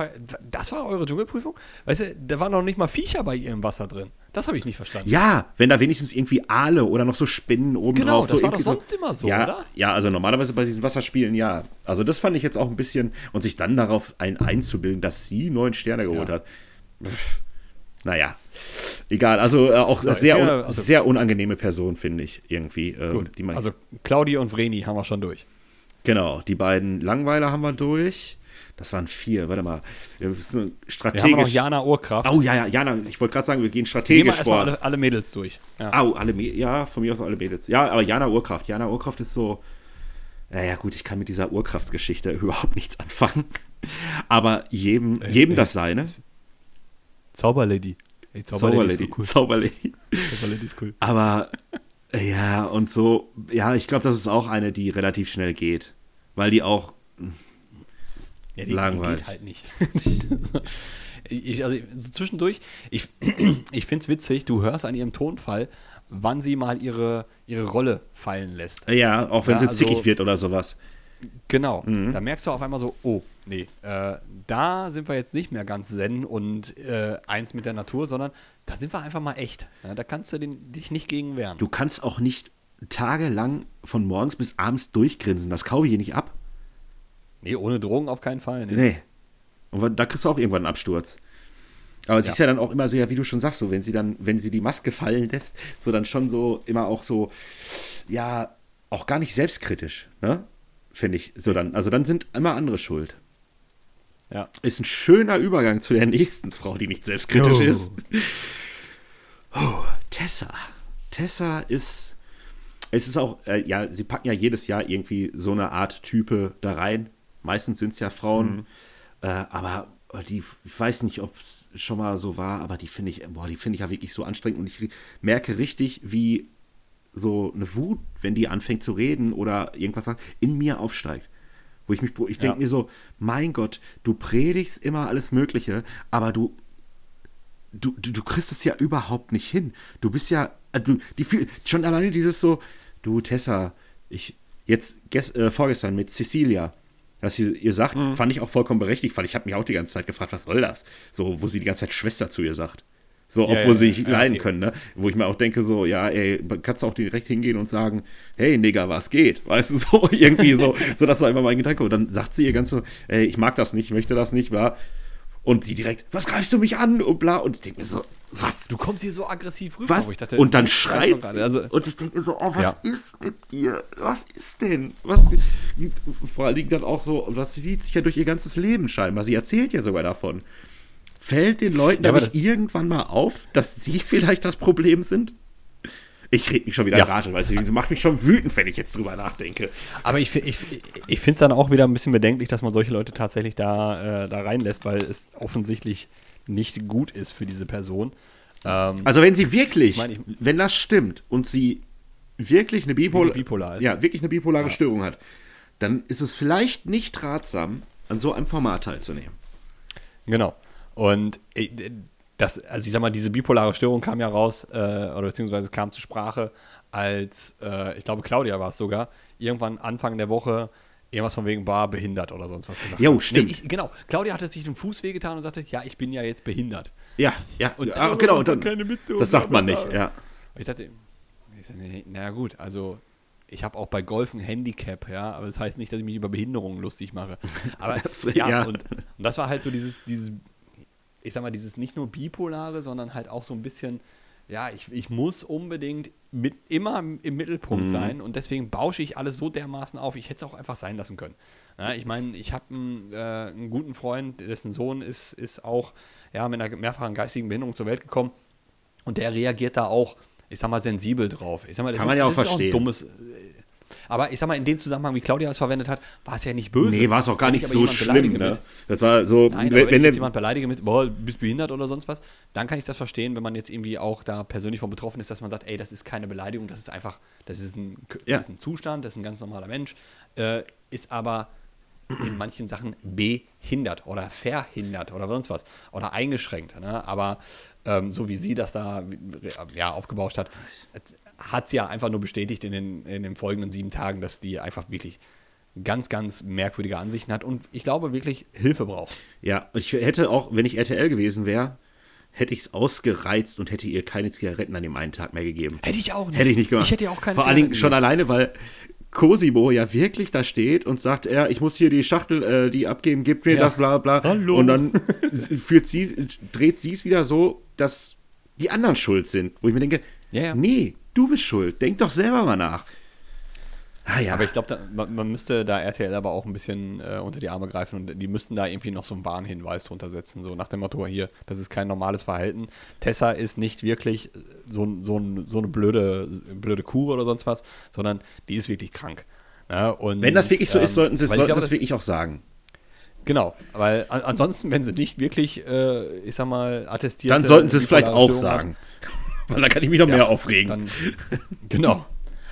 das war eure Dschungelprüfung? Weißt du, da waren noch nicht mal Viecher bei ihr im Wasser drin. Das habe ich nicht verstanden. Ja, wenn da wenigstens irgendwie Aale oder noch so Spinnen oben genau, drauf. Genau, das so war doch sonst so, immer so, ja, oder? Ja, also normalerweise bei diesen Wasserspielen ja. Also das fand ich jetzt auch ein bisschen und sich dann darauf ein einzubilden, dass sie neun Sterne geholt ja. hat. Pff, naja, egal. Also äh, auch ja, sehr, un also, sehr unangenehme Person, finde ich, irgendwie. Ähm, also Claudia und Vreni haben wir schon durch. Genau, die beiden Langweiler haben wir durch. Das waren vier, warte mal. Wir müssen strategisch. Wir haben noch Jana Urkraft. Oh ja, ja, Jana, ich wollte gerade sagen, wir gehen strategisch gehen vor. Alle, alle Mädels durch. Ja. Oh, alle ja, von mir aus alle Mädels. Ja, aber Jana Urkraft. Jana Urkraft ist so. Naja, gut, ich kann mit dieser Urkraftsgeschichte überhaupt nichts anfangen. Aber jedem, äh, jedem äh, das seine. Zauberlady. Ey, Zauberlady. Zauberlady. Cool. Zauberlady. Zauberlady ist cool. Aber ja, und so, ja, ich glaube, das ist auch eine, die relativ schnell geht. Weil die auch ja, die, langweilig. geht halt nicht. ich, also so zwischendurch, ich, ich finde es witzig, du hörst an ihrem Tonfall, wann sie mal ihre, ihre Rolle fallen lässt. Ja, auch wenn ja, sie also, zickig wird oder sowas. Genau, mhm. da merkst du auf einmal so, oh, nee, äh, da sind wir jetzt nicht mehr ganz zen und äh, eins mit der Natur, sondern da sind wir einfach mal echt. Ja, da kannst du den, dich nicht gegen wehren. Du kannst auch nicht tagelang von morgens bis abends durchgrinsen, das kaufe ich hier nicht ab. Nee, ohne Drogen auf keinen Fall. Nee. nee. Und da kriegst du auch irgendwann einen Absturz. Aber es ja. ist ja dann auch immer so, ja, wie du schon sagst, so, wenn sie dann, wenn sie die Maske fallen lässt, so dann schon so immer auch so, ja, auch gar nicht selbstkritisch, ne? Finde ich. So dann, also dann sind immer andere schuld. Ja. Ist ein schöner Übergang zu der nächsten Frau, die nicht selbstkritisch oh. ist. Oh, Tessa. Tessa ist Es ist auch, äh, ja, sie packen ja jedes Jahr irgendwie so eine Art Type da rein. Meistens sind es ja Frauen. Mhm. Äh, aber äh, die, ich weiß nicht, ob es schon mal so war, aber die finde ich, boah, die finde ich ja wirklich so anstrengend und ich merke richtig, wie so eine Wut, wenn die anfängt zu reden oder irgendwas sagt, in mir aufsteigt. Wo ich mich, ich denke ja. mir so, mein Gott, du predigst immer alles Mögliche, aber du, du, du, du kriegst es ja überhaupt nicht hin. Du bist ja, äh, du, die, schon alleine dieses so, du Tessa, ich, jetzt, gest, äh, vorgestern mit Cecilia, was sie ihr sagt, mhm. fand ich auch vollkommen berechtigt, weil ich habe mich auch die ganze Zeit gefragt, was soll das? So, wo sie die ganze Zeit Schwester zu ihr sagt. So, obwohl ja, ja, sie nicht ja, leiden können, ne? Wo ich mir auch denke, so, ja, ey, kannst du auch direkt hingehen und sagen, hey, Nigga, was geht? Weißt du, so, irgendwie so, so, das war immer mein Gedanke. Und dann sagt sie ihr ganz so, ey, ich mag das nicht, ich möchte das nicht, bla. Und sie direkt, was greifst du mich an? Und bla. Und ich denke mir so, was? Du kommst hier so aggressiv rüber. Was? Dachte, und dann schreit sie. Also, und ich denke mir so, oh, was ist mit dir? Was ist denn? Was? Vor allen Dingen dann auch so, das sieht sich ja durch ihr ganzes Leben scheinbar. Sie erzählt ja sogar davon. Fällt den Leuten ja, aber irgendwann mal auf, dass sie vielleicht das Problem sind? Ich rede mich schon wieder ja. Rage, weil es macht mich schon wütend, wenn ich jetzt drüber nachdenke. Aber ich, ich, ich finde es dann auch wieder ein bisschen bedenklich, dass man solche Leute tatsächlich da, äh, da reinlässt, weil es offensichtlich nicht gut ist für diese Person. Ähm, also wenn sie wirklich, ich mein, ich, wenn das stimmt und sie wirklich eine Bipol bipolar ja, wirklich eine bipolare ja. Störung hat, dann ist es vielleicht nicht ratsam, an so einem Format teilzunehmen. Genau. Und äh, das, also ich sag mal, diese bipolare Störung kam ja raus, äh, oder beziehungsweise kam zur Sprache, als, äh, ich glaube, Claudia war es sogar, irgendwann Anfang der Woche irgendwas von wegen war behindert oder sonst was gesagt. Jo, stimmt. Nee, ich, genau. Claudia hatte sich den Fuß wehgetan und sagte, ja, ich bin ja jetzt behindert. Ja, ja. Und, ja, oh, genau. Dann, das sagt man nicht, ja. Ich dachte, ich dachte nee, naja gut, also ich habe auch bei Golf ein Handicap, ja, aber das heißt nicht, dass ich mich über Behinderungen lustig mache. Aber das, ja, ja. Und, und, das war halt so dieses, dieses ich sag mal, dieses nicht nur bipolare, sondern halt auch so ein bisschen, ja, ich, ich muss unbedingt mit, immer im Mittelpunkt mhm. sein und deswegen bausche ich alles so dermaßen auf. Ich hätte es auch einfach sein lassen können. Ja, ich meine, ich habe einen, äh, einen, guten Freund, dessen Sohn ist, ist auch ja, mit einer mehrfachen geistigen Behinderung zur Welt gekommen und der reagiert da auch, ich sag mal, sensibel drauf. Ich sag mal, das Kann ist, man ja auch verstehen. Auch ein dummes, aber ich sag mal, in dem Zusammenhang, wie Claudia es verwendet hat, war es ja nicht böse. Nee, war es auch gar nicht so schlimm. Ne? Das war so, Nein, wenn, wenn, jetzt jemand beleidige mit, boah, bist behindert oder sonst was, dann kann ich das verstehen, wenn man jetzt irgendwie auch da persönlich von betroffen ist, dass man sagt, ey, das ist keine Beleidigung, das ist einfach, das ist ein, ja. das ist ein Zustand, das ist ein ganz normaler Mensch, äh, ist aber in manchen Sachen behindert oder verhindert oder sonst was oder eingeschränkt. Ne? Aber ähm, so wie sie das da ja, aufgebauscht hat, hat sie ja einfach nur bestätigt in den, in den folgenden sieben Tagen, dass die einfach wirklich ganz, ganz merkwürdige Ansichten hat und ich glaube wirklich Hilfe braucht. Ja, ich hätte auch, wenn ich RTL gewesen wäre, hätte ich es ausgereizt und hätte ihr keine Zigaretten an dem einen Tag mehr gegeben. Hätte ich auch nicht. Hätte ich nicht gemacht. Ich hätte auch keine Vor allen Dingen schon alleine, weil Cosimo ja wirklich da steht und sagt, ja, ich muss hier die Schachtel, äh, die abgeben, gib mir ja. das, bla bla. Hallo. Und dann führt sie, dreht sie es wieder so, dass die anderen schuld sind. Wo ich mir denke, ja, ja. nee, Du bist schuld. Denk doch selber mal nach. Ah, ja. Aber ich glaube, man, man, müsste da RTL aber auch ein bisschen äh, unter die Arme greifen und die müssten da irgendwie noch so einen Warnhinweis drunter setzen. So nach dem Motto, hier, das ist kein normales Verhalten. Tessa ist nicht wirklich so, so, so eine blöde, blöde Kuh oder sonst was, sondern die ist wirklich krank. Ja, und, Wenn das wirklich so ähm, ist, sollten sie sollten das wirklich auch sagen. Genau, weil an, ansonsten, wenn sie nicht wirklich, äh, ich sag mal, attestiert. Dann sollten sie es vielleicht auch sagen. Weil da kann ich mich noch ja, mehr aufregen. Dann, genau.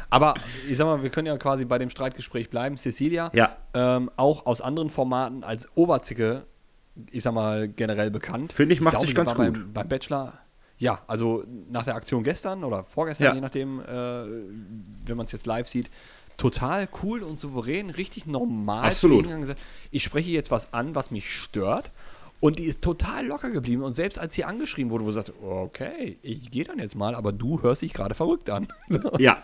Aber ich sag mal, wir können ja quasi bei dem Streitgespräch bleiben. Cecilia, ja. ähm, auch aus anderen Formaten als Oberzicke, ich sag mal, generell bekannt. Finde ich, macht ich glaube, sich ganz gut. Beim, beim, Bachelor, ja, also nach der Aktion gestern oder vorgestern, ja. je nachdem, äh, wenn man es jetzt live sieht, total cool und souverän, richtig normal. Absolut. Ich spreche jetzt was an, was mich stört und die ist total locker geblieben. Und selbst als sie angeschrieben wurde, wo sie sagte, okay, ich gehe dann jetzt mal, aber du hörst dich gerade verrückt an. ja.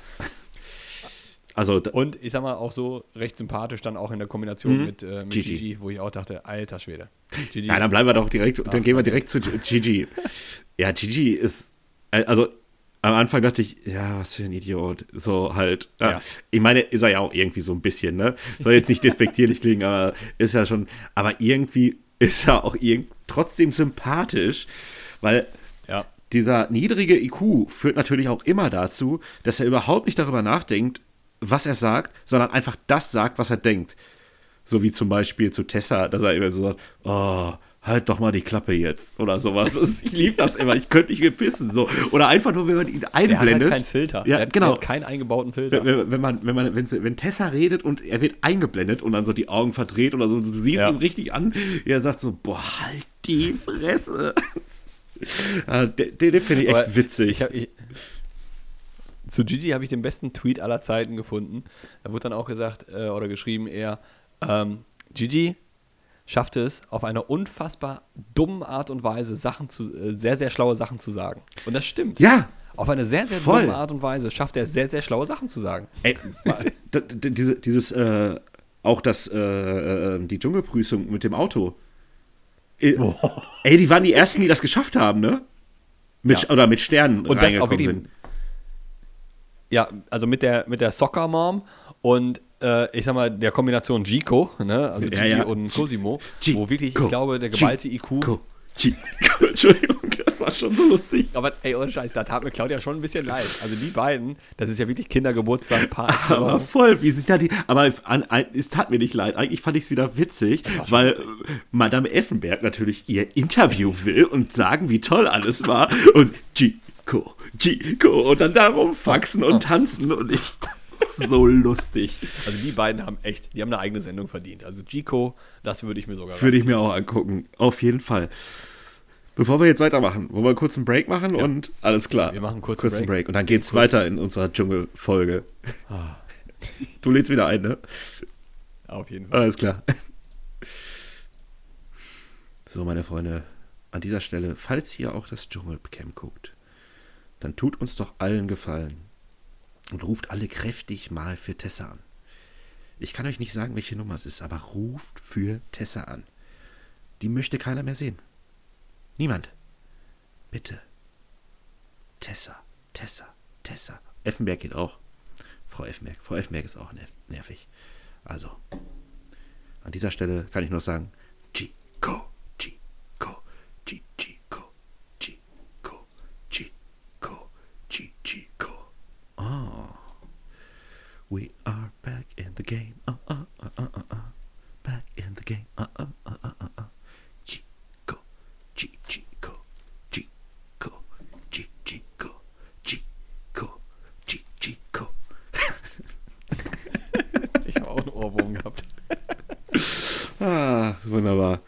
Also, und ich sag mal auch so recht sympathisch dann auch in der Kombination mhm. mit, äh, mit Gigi. Gigi. wo ich auch dachte, alter Schwede. Gigi. Ja, dann bleiben wir doch direkt, dann Ach, gehen wir direkt zu Gigi. ja, Gigi ist, äh, also am Anfang dachte ich, ja, was für ein Idiot. So halt. Ja. Ja. Ich meine, ist er ja auch irgendwie so ein bisschen, ne? Soll jetzt nicht despektierlich klingen, aber ist ja schon, aber irgendwie ist er auch trotzdem sympathisch, weil ja. dieser niedrige IQ führt natürlich auch immer dazu, dass er überhaupt nicht darüber nachdenkt, was er sagt, sondern einfach das sagt, was er denkt. So wie zum Beispiel zu Tessa, dass er immer so sagt, oh, halt doch mal die Klappe jetzt oder sowas. Ich liebe das immer, ich könnte nicht gepissen. So. Oder einfach nur, wenn man ihn einblendet. Der hat halt keinen Filter. Ja, hat, genau. Keinen eingebauten Filter. Wenn, wenn, man, wenn, man, wenn, wenn Tessa redet und er wird eingeblendet und dann so die Augen verdreht oder so, du siehst ja. ihn richtig an, er sagt so, boah, halt die Fresse. den, den finde ich echt witzig. Ich hab, ich, zu Gigi habe ich den besten Tweet aller Zeiten gefunden. Da wurde dann auch gesagt äh, oder geschrieben eher, ähm, Gigi schaffte es auf eine unfassbar dumme Art und Weise Sachen zu, äh, sehr, sehr schlaue Sachen zu sagen. Und das stimmt. Ja. Auf eine sehr, sehr voll. dumme Art und Weise schafft er sehr, sehr schlaue Sachen zu sagen. Ey, diese, dieses, äh, auch das, äh, äh, die Dschungelprüfung mit dem Auto. Ey, oh. ey, die waren die Ersten, die das geschafft haben, ne? Mit, ja. Oder mit Sternen und das auch wirklich, sind. Ja, also mit der, mit der Soccer Mom und äh, ich sag mal, der Kombination Gico, ne, also Gigi ja, ja. und Cosimo, G wo wirklich, ich glaube, der geballte IQ. Gico. Entschuldigung, das war schon so lustig. Aber ey, ohne Scheiß, da tat mir Claudia schon ein bisschen leid. Also die beiden, das ist ja wirklich Kindergeburtstag, Paar. Aber voll, wie sich da die. Aber an, an, es tat mir nicht leid. Eigentlich fand ich es wieder witzig, weil witzig. Madame Effenberg natürlich ihr Interview will und sagen, wie toll alles war. Und Gico, Gico. Und dann darum faxen und tanzen und ich so lustig. Also die beiden haben echt, die haben eine eigene Sendung verdient. Also Chico, das würde ich mir sogar Würde ich mir auch angucken, auf jeden Fall. Bevor wir jetzt weitermachen, wollen wir kurz einen Break machen ja. und alles klar. Wir machen kurz, kurz einen Break. Und dann geht's kurz. weiter in unserer Dschungelfolge. Ah. Du lädst wieder ein, ne? Auf jeden Fall. Alles klar. So, meine Freunde, an dieser Stelle, falls ihr auch das Dschungelcamp guckt, dann tut uns doch allen Gefallen und ruft alle kräftig mal für Tessa an. Ich kann euch nicht sagen, welche Nummer es ist, aber ruft für Tessa an. Die möchte keiner mehr sehen. Niemand. Bitte. Tessa, Tessa, Tessa. Effenberg geht auch. Frau Effenberg. Frau Effenberg ist auch nervig. Also, an dieser Stelle kann ich nur sagen, Chico, Oh. We are back in the game. Uh, uh, uh, uh, uh, uh. Back in the game. Uh, uh, uh, uh, uh, uh. Chico. Chico. Chico. Chico. Chico. Chico. ich habe auch einen Ohrwurm gehabt. ah, wunderbar.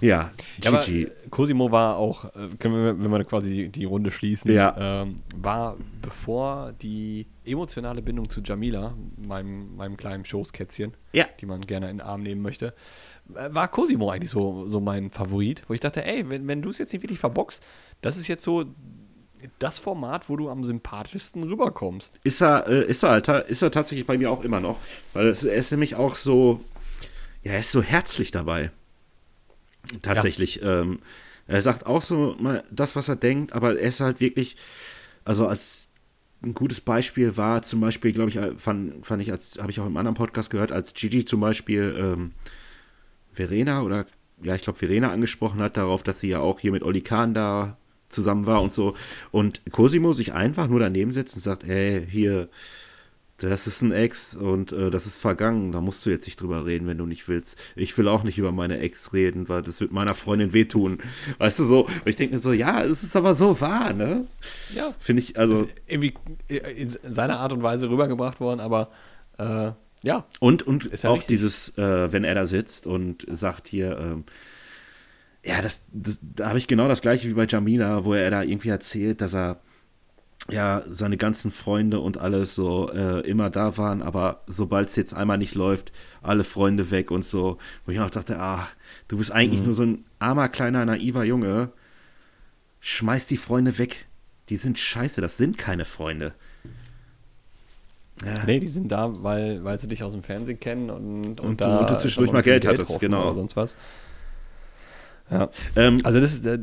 Ja. Ja, Cosimo war auch, äh, können wir, wenn wir quasi die, Runde schließen, ja. ähm, war bevor die emotionale Bindung zu Jamila, meinem, meinem kleinen Schoßkätzchen, ja. die man gerne in den Arm nehmen möchte, äh, war Cosimo eigentlich so, so mein Favorit, wo ich dachte, ey, wenn, wenn du es jetzt nicht wirklich verbockst, das ist jetzt so das Format, wo du am sympathischsten rüberkommst. Ist er, äh, ist er, Alter, ist er tatsächlich bei mir auch immer noch, weil er ist nämlich auch so, ja, er ist so herzlich dabei. Tatsächlich. Ja. Ähm, er sagt auch so mal das, was er denkt, aber er ist halt wirklich, also als ein gutes Beispiel war zum Beispiel, glaube ich, fand, fand ich, als habe ich auch im anderen Podcast gehört, als Gigi zum Beispiel ähm, Verena oder ja, ich glaube, Verena angesprochen hat darauf, dass sie ja auch hier mit Oli Kahn da zusammen war und so. Und Cosimo sich einfach nur daneben setzt und sagt, ey, hier, das ist ein Ex und äh, das ist vergangen. Da musst du jetzt nicht drüber reden, wenn du nicht willst. Ich will auch nicht über meine Ex reden, weil das wird meiner Freundin wehtun. Weißt du so? Und ich denke mir so, ja, es ist aber so wahr, ne? Ja. Finde ich, also. irgendwie in seiner Art und Weise rübergebracht worden, aber äh, ja. Und, und ja auch richtig. dieses, äh, wenn er da sitzt und sagt hier, ähm, ja, das, das da habe ich genau das gleiche wie bei Jamina, wo er da irgendwie erzählt, dass er ja, seine ganzen Freunde und alles so äh, immer da waren, aber sobald es jetzt einmal nicht läuft, alle Freunde weg und so, wo ich auch dachte, ah, du bist eigentlich mhm. nur so ein armer, kleiner, naiver Junge, schmeiß die Freunde weg. Die sind scheiße, das sind keine Freunde. Ja. Nee, die sind da, weil, weil sie dich aus dem Fernsehen kennen und, und, und, da, und du zwischendurch mal Geld, Geld hattest, genau. Oder sonst was. Ja. Ähm, also das, äh,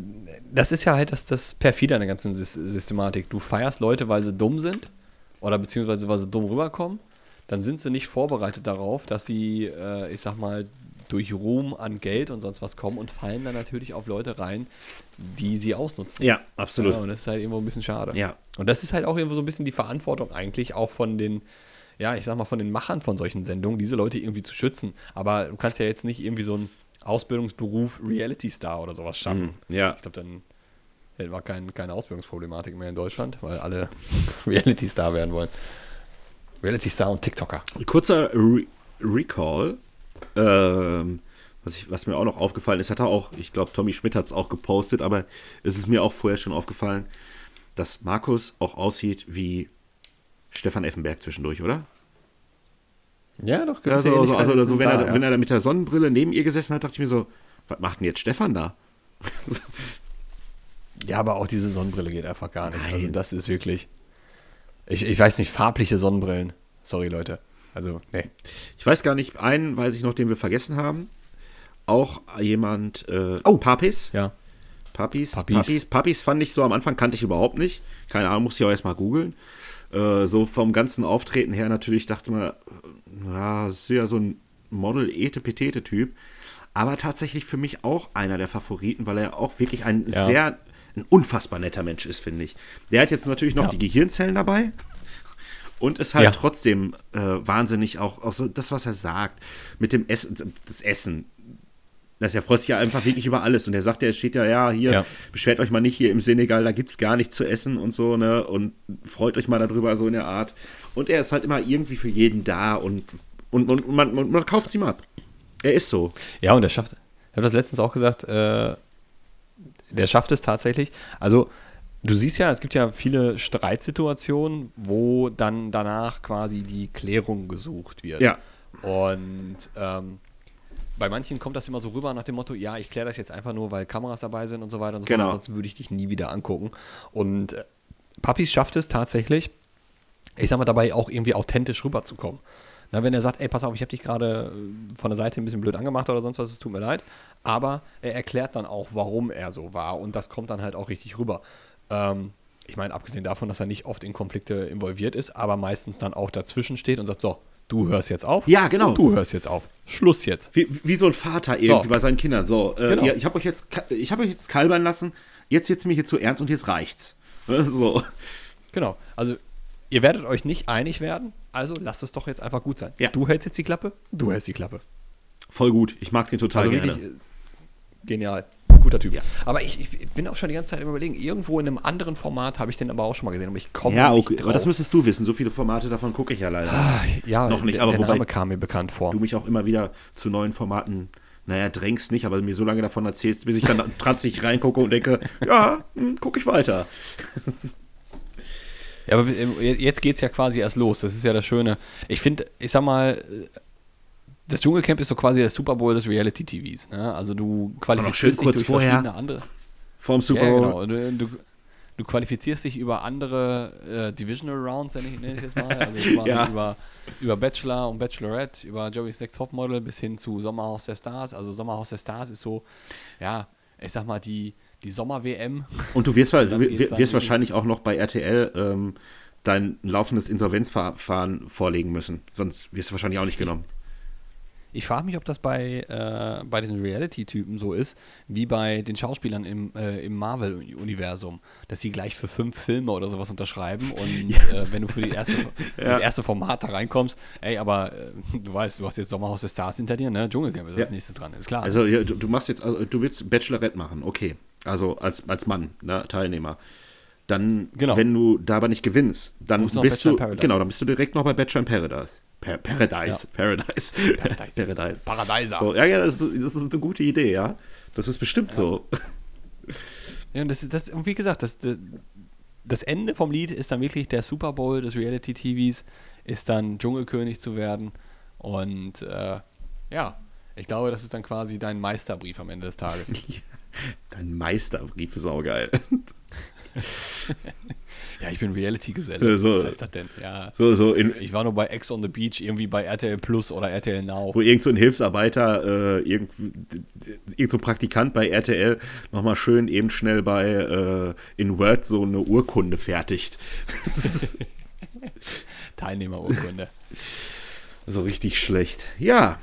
das ist ja halt das, das perfide an der ganzen Systematik. Du feierst Leute, weil sie dumm sind oder beziehungsweise weil sie dumm rüberkommen. Dann sind sie nicht vorbereitet darauf, dass sie, äh, ich sag mal, durch Ruhm an Geld und sonst was kommen und fallen dann natürlich auf Leute rein, die sie ausnutzen. Ja, absolut. Ja, und das ist halt irgendwo ein bisschen schade. Ja. Und das ist halt auch irgendwo so ein bisschen die Verantwortung eigentlich auch von den, ja, ich sag mal, von den Machern von solchen Sendungen, diese Leute irgendwie zu schützen. Aber du kannst ja jetzt nicht irgendwie so einen Ausbildungsberuf Reality Star oder sowas schaffen. Mhm, ja. Ich glaube, dann hätten wir kein, keine Ausbildungsproblematik mehr in Deutschland, weil alle Reality Star werden wollen. Reality Star und TikToker. Kurzer Re Recall. Ähm, was, ich, was mir auch noch aufgefallen ist, hat er auch, ich glaube, Tommy Schmidt hat es auch gepostet, aber es ist mir auch vorher schon aufgefallen, dass Markus auch aussieht wie Stefan Effenberg zwischendurch, oder? Ja, doch. Ja, gibt's so, so, also, Ähnlichkeiten so wenn, da, er, ja. wenn er da mit der Sonnenbrille neben ihr gesessen hat, dachte ich mir so, was macht denn jetzt Stefan da? Ja, aber auch diese Sonnenbrille geht einfach gar nicht. Also Nein. das ist wirklich. Ich, ich weiß nicht, farbliche Sonnenbrillen. Sorry, Leute. Also, nee. Ich weiß gar nicht, einen weiß ich noch, den wir vergessen haben. Auch jemand, äh, oh, Papis. Ja. Papis, Papis. Papis. Papis fand ich so am Anfang, kannte ich überhaupt nicht. Keine Ahnung, musste ich auch erstmal googeln. Äh, so vom ganzen Auftreten her natürlich dachte man, äh, ja, das ist ja so ein Model-Ete-Petete-Typ. Aber tatsächlich für mich auch einer der Favoriten, weil er auch wirklich ein Ja. sehr, ein unfassbar netter Mensch ist, finde ich. Der hat jetzt natürlich noch Ja. die Gehirnzellen dabei. Und ist halt Ja. trotzdem äh, wahnsinnig auch, auch so das, was er sagt, mit dem Essen, das Essen. Das, er freut sich ja einfach wirklich über alles. Und er sagt ja, es steht ja, ja, hier, Ja. beschwert euch mal nicht hier im Senegal, da gibt es gar nichts zu essen und so, ne? Und freut euch mal darüber, so in der Art. Und er ist halt immer irgendwie für jeden da und, und, und man, man, man kauft es ihm ab. Er ist so. Ja, und er schafft. Ich habe das letztens auch gesagt, äh, der schafft es tatsächlich. Also, du siehst ja, es gibt ja viele Streitsituationen, wo dann danach quasi die Klärung gesucht wird. Ja. Und ähm, bei manchen kommt das immer so rüber nach dem Motto, ja, ich kläre das jetzt einfach nur, weil Kameras dabei sind und so weiter und so Genau. fort, ansonsten würde ich dich nie wieder angucken. Und äh, Papis schafft es tatsächlich, ich sag mal, dabei auch irgendwie authentisch rüberzukommen. Na, wenn er sagt, ey, pass auf, ich habe dich gerade äh, von der Seite ein bisschen blöd angemacht oder sonst was, es tut mir leid. Aber er erklärt dann auch, warum er so war und das kommt dann halt auch richtig rüber. Ähm, ich meine, abgesehen davon, dass er nicht oft in Konflikte involviert ist, aber meistens dann auch dazwischen steht und sagt, so, du hörst jetzt auf. Ja, genau. Und du hörst jetzt auf. Schluss jetzt. Wie, wie so ein Vater irgendwie So. bei seinen Kindern. So, äh, Genau. ja, ich habe euch jetzt, ka- ich habe euch jetzt kalbern lassen, jetzt wird's mir hier zu ernst und jetzt reicht's. So. Genau. Also, ihr werdet euch nicht einig werden, also lasst es doch jetzt einfach gut sein. Ja. Du hältst jetzt die Klappe, du hältst die Klappe. Voll gut. Ich mag den total Also gerne. wirklich, äh, genial. Guter Typ. Ja. Aber ich, ich bin auch schon die ganze Zeit überlegen, irgendwo in einem anderen Format habe ich den aber auch schon mal gesehen, aber ich komme ja, nicht okay. drauf. Aber das müsstest du wissen. So viele Formate davon gucke ich ja leider. ja, noch nicht, der, aber der wobei Name kam mir bekannt vor. du mich auch immer wieder zu neuen Formaten, naja, drängst nicht, aber mir so lange davon erzählst, bis ich dann tranzig reingucke und denke, ja, hm, gucke ich weiter. Ja, aber jetzt geht es ja quasi erst los. Das ist ja das Schöne. Ich finde, ich sag mal, das Dschungelcamp ist so quasi der Super Bowl des Reality-TVs. Ne? Also du qualifizierst dich kurz durch vorher. verschiedene andere. Vorm Super ja, Bowl. genau. Du, du, du qualifizierst dich über andere äh, Divisional Rounds, nenne ich, nenn ich jetzt mal. Also Ja. über, über Bachelor und Bachelorette, über Joey's Next Topmodel bis hin zu Sommerhaus der Stars. Also Sommerhaus der Stars ist so, ja, ich sag mal, die, die Sommer-WM. Und du wirst, dann du wirst wahrscheinlich auch noch bei RTL ähm, dein laufendes Insolvenzverfahren vorlegen müssen. Sonst wirst du wahrscheinlich auch nicht genommen. Ich frage mich, ob das bei, äh, bei den Reality-Typen so ist, wie bei den Schauspielern im, äh, im Marvel-Universum, dass sie gleich für fünf Filme oder sowas unterschreiben und äh, wenn du für die erste, das erste Format da reinkommst, ey, aber äh, du weißt, du hast jetzt Sommerhaus der Stars hinter dir, ne? Dschungelcamp ist Ja. als nächstes dran, ist klar. Also ja, du, du machst jetzt, also, du willst Bachelorette machen, okay. Also als, als Mann, ne, Teilnehmer. Dann, Genau. wenn du da aber nicht gewinnst, dann noch bist du, Paradise. genau, dann bist du direkt noch bei Bachelor in Paradise. Pa Paradise, Paradise, Paradise. Paradeiser. So, ja, ja, das, ist- das ist eine gute Idee, ja. Das ist bestimmt so. Ja, und, das, das, und wie gesagt, das, das Ende vom Lied ist dann wirklich der Super Bowl des Reality-TVs, ist dann Dschungelkönig zu werden. Und äh, ja, ich glaube, das ist dann quasi dein Meisterbrief am Ende des Tages. Dein Meisterbrief ist auch geil. ja, ich bin Reality-Geselle. So. Was heißt das denn? Ja. So, so in, Ich war nur bei Ex on the Beach, irgendwie bei RTL Plus oder RTL Now. wo irgend so ein Hilfsarbeiter, äh, irgend, irgend so ein Praktikant bei RTL nochmal schön eben schnell bei äh, in Word so eine Urkunde fertigt. Teilnehmerurkunde. so richtig schlecht. Ja,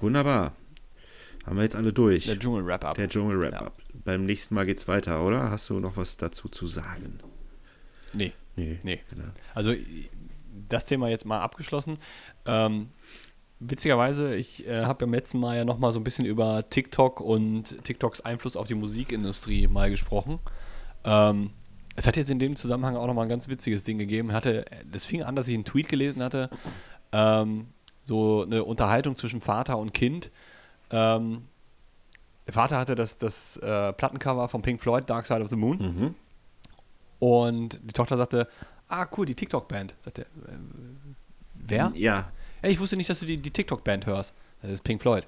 wunderbar. Haben wir jetzt alle durch. Der Dschungel-Wrap-Up. Der Dschungel-Wrap-Up. Ja. Beim nächsten Mal geht's weiter, oder? Hast du noch was dazu zu sagen? Nee, Nee. nee. Genau. Also das Thema jetzt mal abgeschlossen. Ähm, witzigerweise, ich äh, habe beim letzten Mal ja noch mal so ein bisschen über TikTok und TikToks Einfluss auf die Musikindustrie mal gesprochen. Ähm, es hat jetzt in dem Zusammenhang auch noch mal ein ganz witziges Ding gegeben. Hatte, das fing an, dass ich einen Tweet gelesen hatte, ähm, so eine Unterhaltung zwischen Vater und Kind. Ähm, der Vater hatte das, das äh, Plattencover von Pink Floyd, Dark Side of the Moon. Mhm. Und die Tochter sagte, ah cool, die TikTok-Band. Sagte, äh, wer? Ja. Ey, ich wusste nicht, dass du die, die TikTok-Band hörst. Das ist Pink Floyd.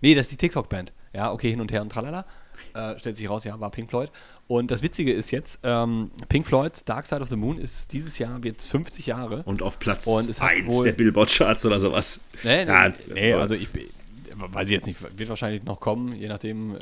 Nee, das ist die TikTok-Band. Ja, okay, hin und her und tralala. Äh, stellt sich raus, ja, war Pink Floyd. Und das Witzige ist jetzt, ähm, Pink Floyds Dark Side of the Moon ist dieses Jahr, wird 50 Jahre. Und auf Platz Und es hat 1 wohl- der Billboard-Charts oder sowas. Nee, nee, Ja, nee also ich weiß ich jetzt nicht, wird wahrscheinlich noch kommen, je nachdem, äh,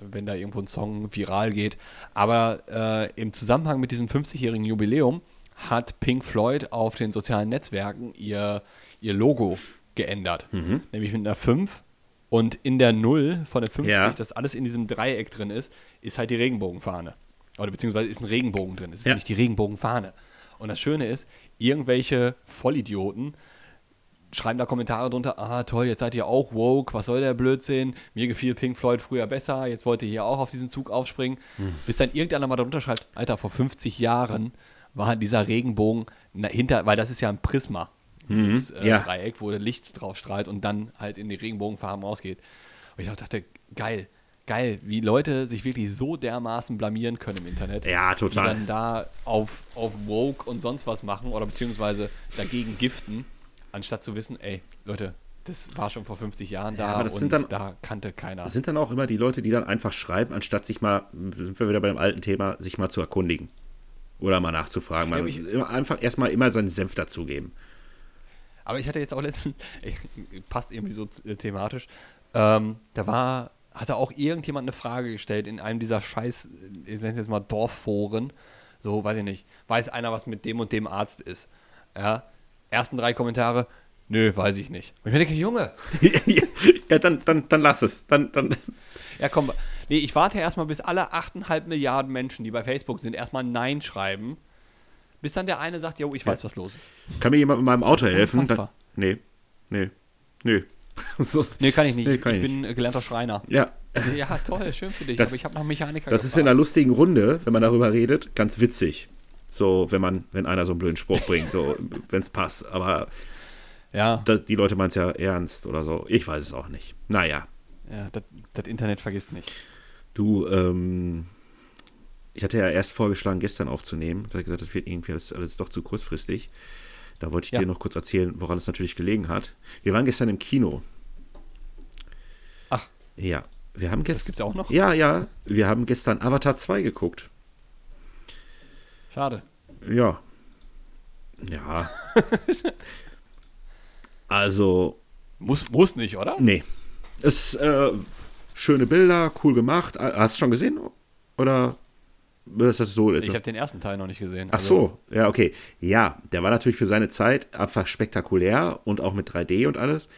wenn da irgendwo ein Song viral geht. Aber äh, im Zusammenhang mit diesem 50-jährigen Jubiläum hat Pink Floyd auf den sozialen Netzwerken ihr, ihr Logo geändert. Mhm. Nämlich mit einer 5 und in der 0 von der 50, Ja. das alles in diesem Dreieck drin ist, ist halt die Regenbogenfahne. Oder beziehungsweise ist ein Regenbogen drin. Es ist Ja. nicht die Regenbogenfahne. Und das Schöne ist, irgendwelche Vollidioten schreiben da Kommentare drunter, ah toll, jetzt seid ihr auch woke, was soll der Blödsinn, mir gefiel Pink Floyd früher besser, jetzt wollt ihr hier auch auf diesen Zug aufspringen. Hm. Bis dann irgendeiner mal drunter schreibt, Alter, vor 50 Jahren war dieser Regenbogen hinter, weil das ist ja ein Prisma, dieses äh, Mhm. ja. Dreieck, wo Licht drauf strahlt und dann halt in die Regenbogenfarben rausgeht. Und ich dachte, geil, geil, wie Leute sich wirklich so dermaßen blamieren können im Internet Ja, die total. dann da auf, auf Woke und sonst was machen oder beziehungsweise dagegen giften, anstatt zu wissen, ey, Leute, das war schon vor 50 Jahren da aber das und dann- da kannte keiner. Das sind dann auch immer die Leute, die dann einfach schreiben, anstatt sich mal, sind wir wieder bei dem alten Thema, sich mal zu erkundigen. Oder mal nachzufragen. Ja, Man ich- immer einfach erstmal immer seinen Senf dazugeben. Aber ich hatte jetzt auch letztens, passt irgendwie so äh, thematisch, ähm, da war, hatte auch irgendjemand eine Frage gestellt in einem dieser scheiß, äh, ich nenne es jetzt mal Dorfforen, so, weiß ich nicht, weiß einer, was mit dem und dem Arzt ist. Ja, ersten drei Kommentare, nö, weiß ich nicht. Und ich mir denke, Junge, ja, dann, dann, dann lass es. Dann, dann, Ja, komm. Nee, ich warte erstmal, bis alle 8,5 Milliarden Menschen, die bei Facebook sind, erstmal Nein schreiben. Bis dann der eine sagt, jo, ich weiß, was los ist. kann mir jemand mit meinem Auto helfen? Unfassbar. nee, nee, nee. so, Nee, kann ich nicht. Nee, kann ich ich bin äh, gelernter Schreiner. ja, Also, ja, toll, schön für dich, Das- aber ich habe nach Mechaniker das ist in einer lustigen Runde, wenn man darüber redet, ganz witzig. So, wenn man, wenn einer so einen blöden Spruch bringt, so, wenn es passt. Aber Ja, da, die Leute meinen es ja ernst oder so. Ich weiß es auch nicht. Naja. ja das, das Internet vergisst nicht. Du, ähm, ich hatte ja erst vorgeschlagen, gestern aufzunehmen. Da habe gesagt, das wird irgendwie alles, alles doch zu kurzfristig. Da wollte ich Ja. dir noch kurz erzählen, woran es natürlich gelegen hat. Wir waren gestern im Kino. Ach, Ja, wir haben das gestern. gibt's auch noch? Ja, ja, wir haben gestern Avatar 2 geguckt. Schade. Ja. Ja. also, Muss, muss nicht, oder? nee. Es, äh, schöne Bilder, cool gemacht. Ah, Hast du schon gesehen? Oder ist das so? Ich habe den ersten Teil noch nicht gesehen. Ach so, ja, okay. Ja, der war natürlich für seine Zeit einfach spektakulär und auch mit 3D und alles.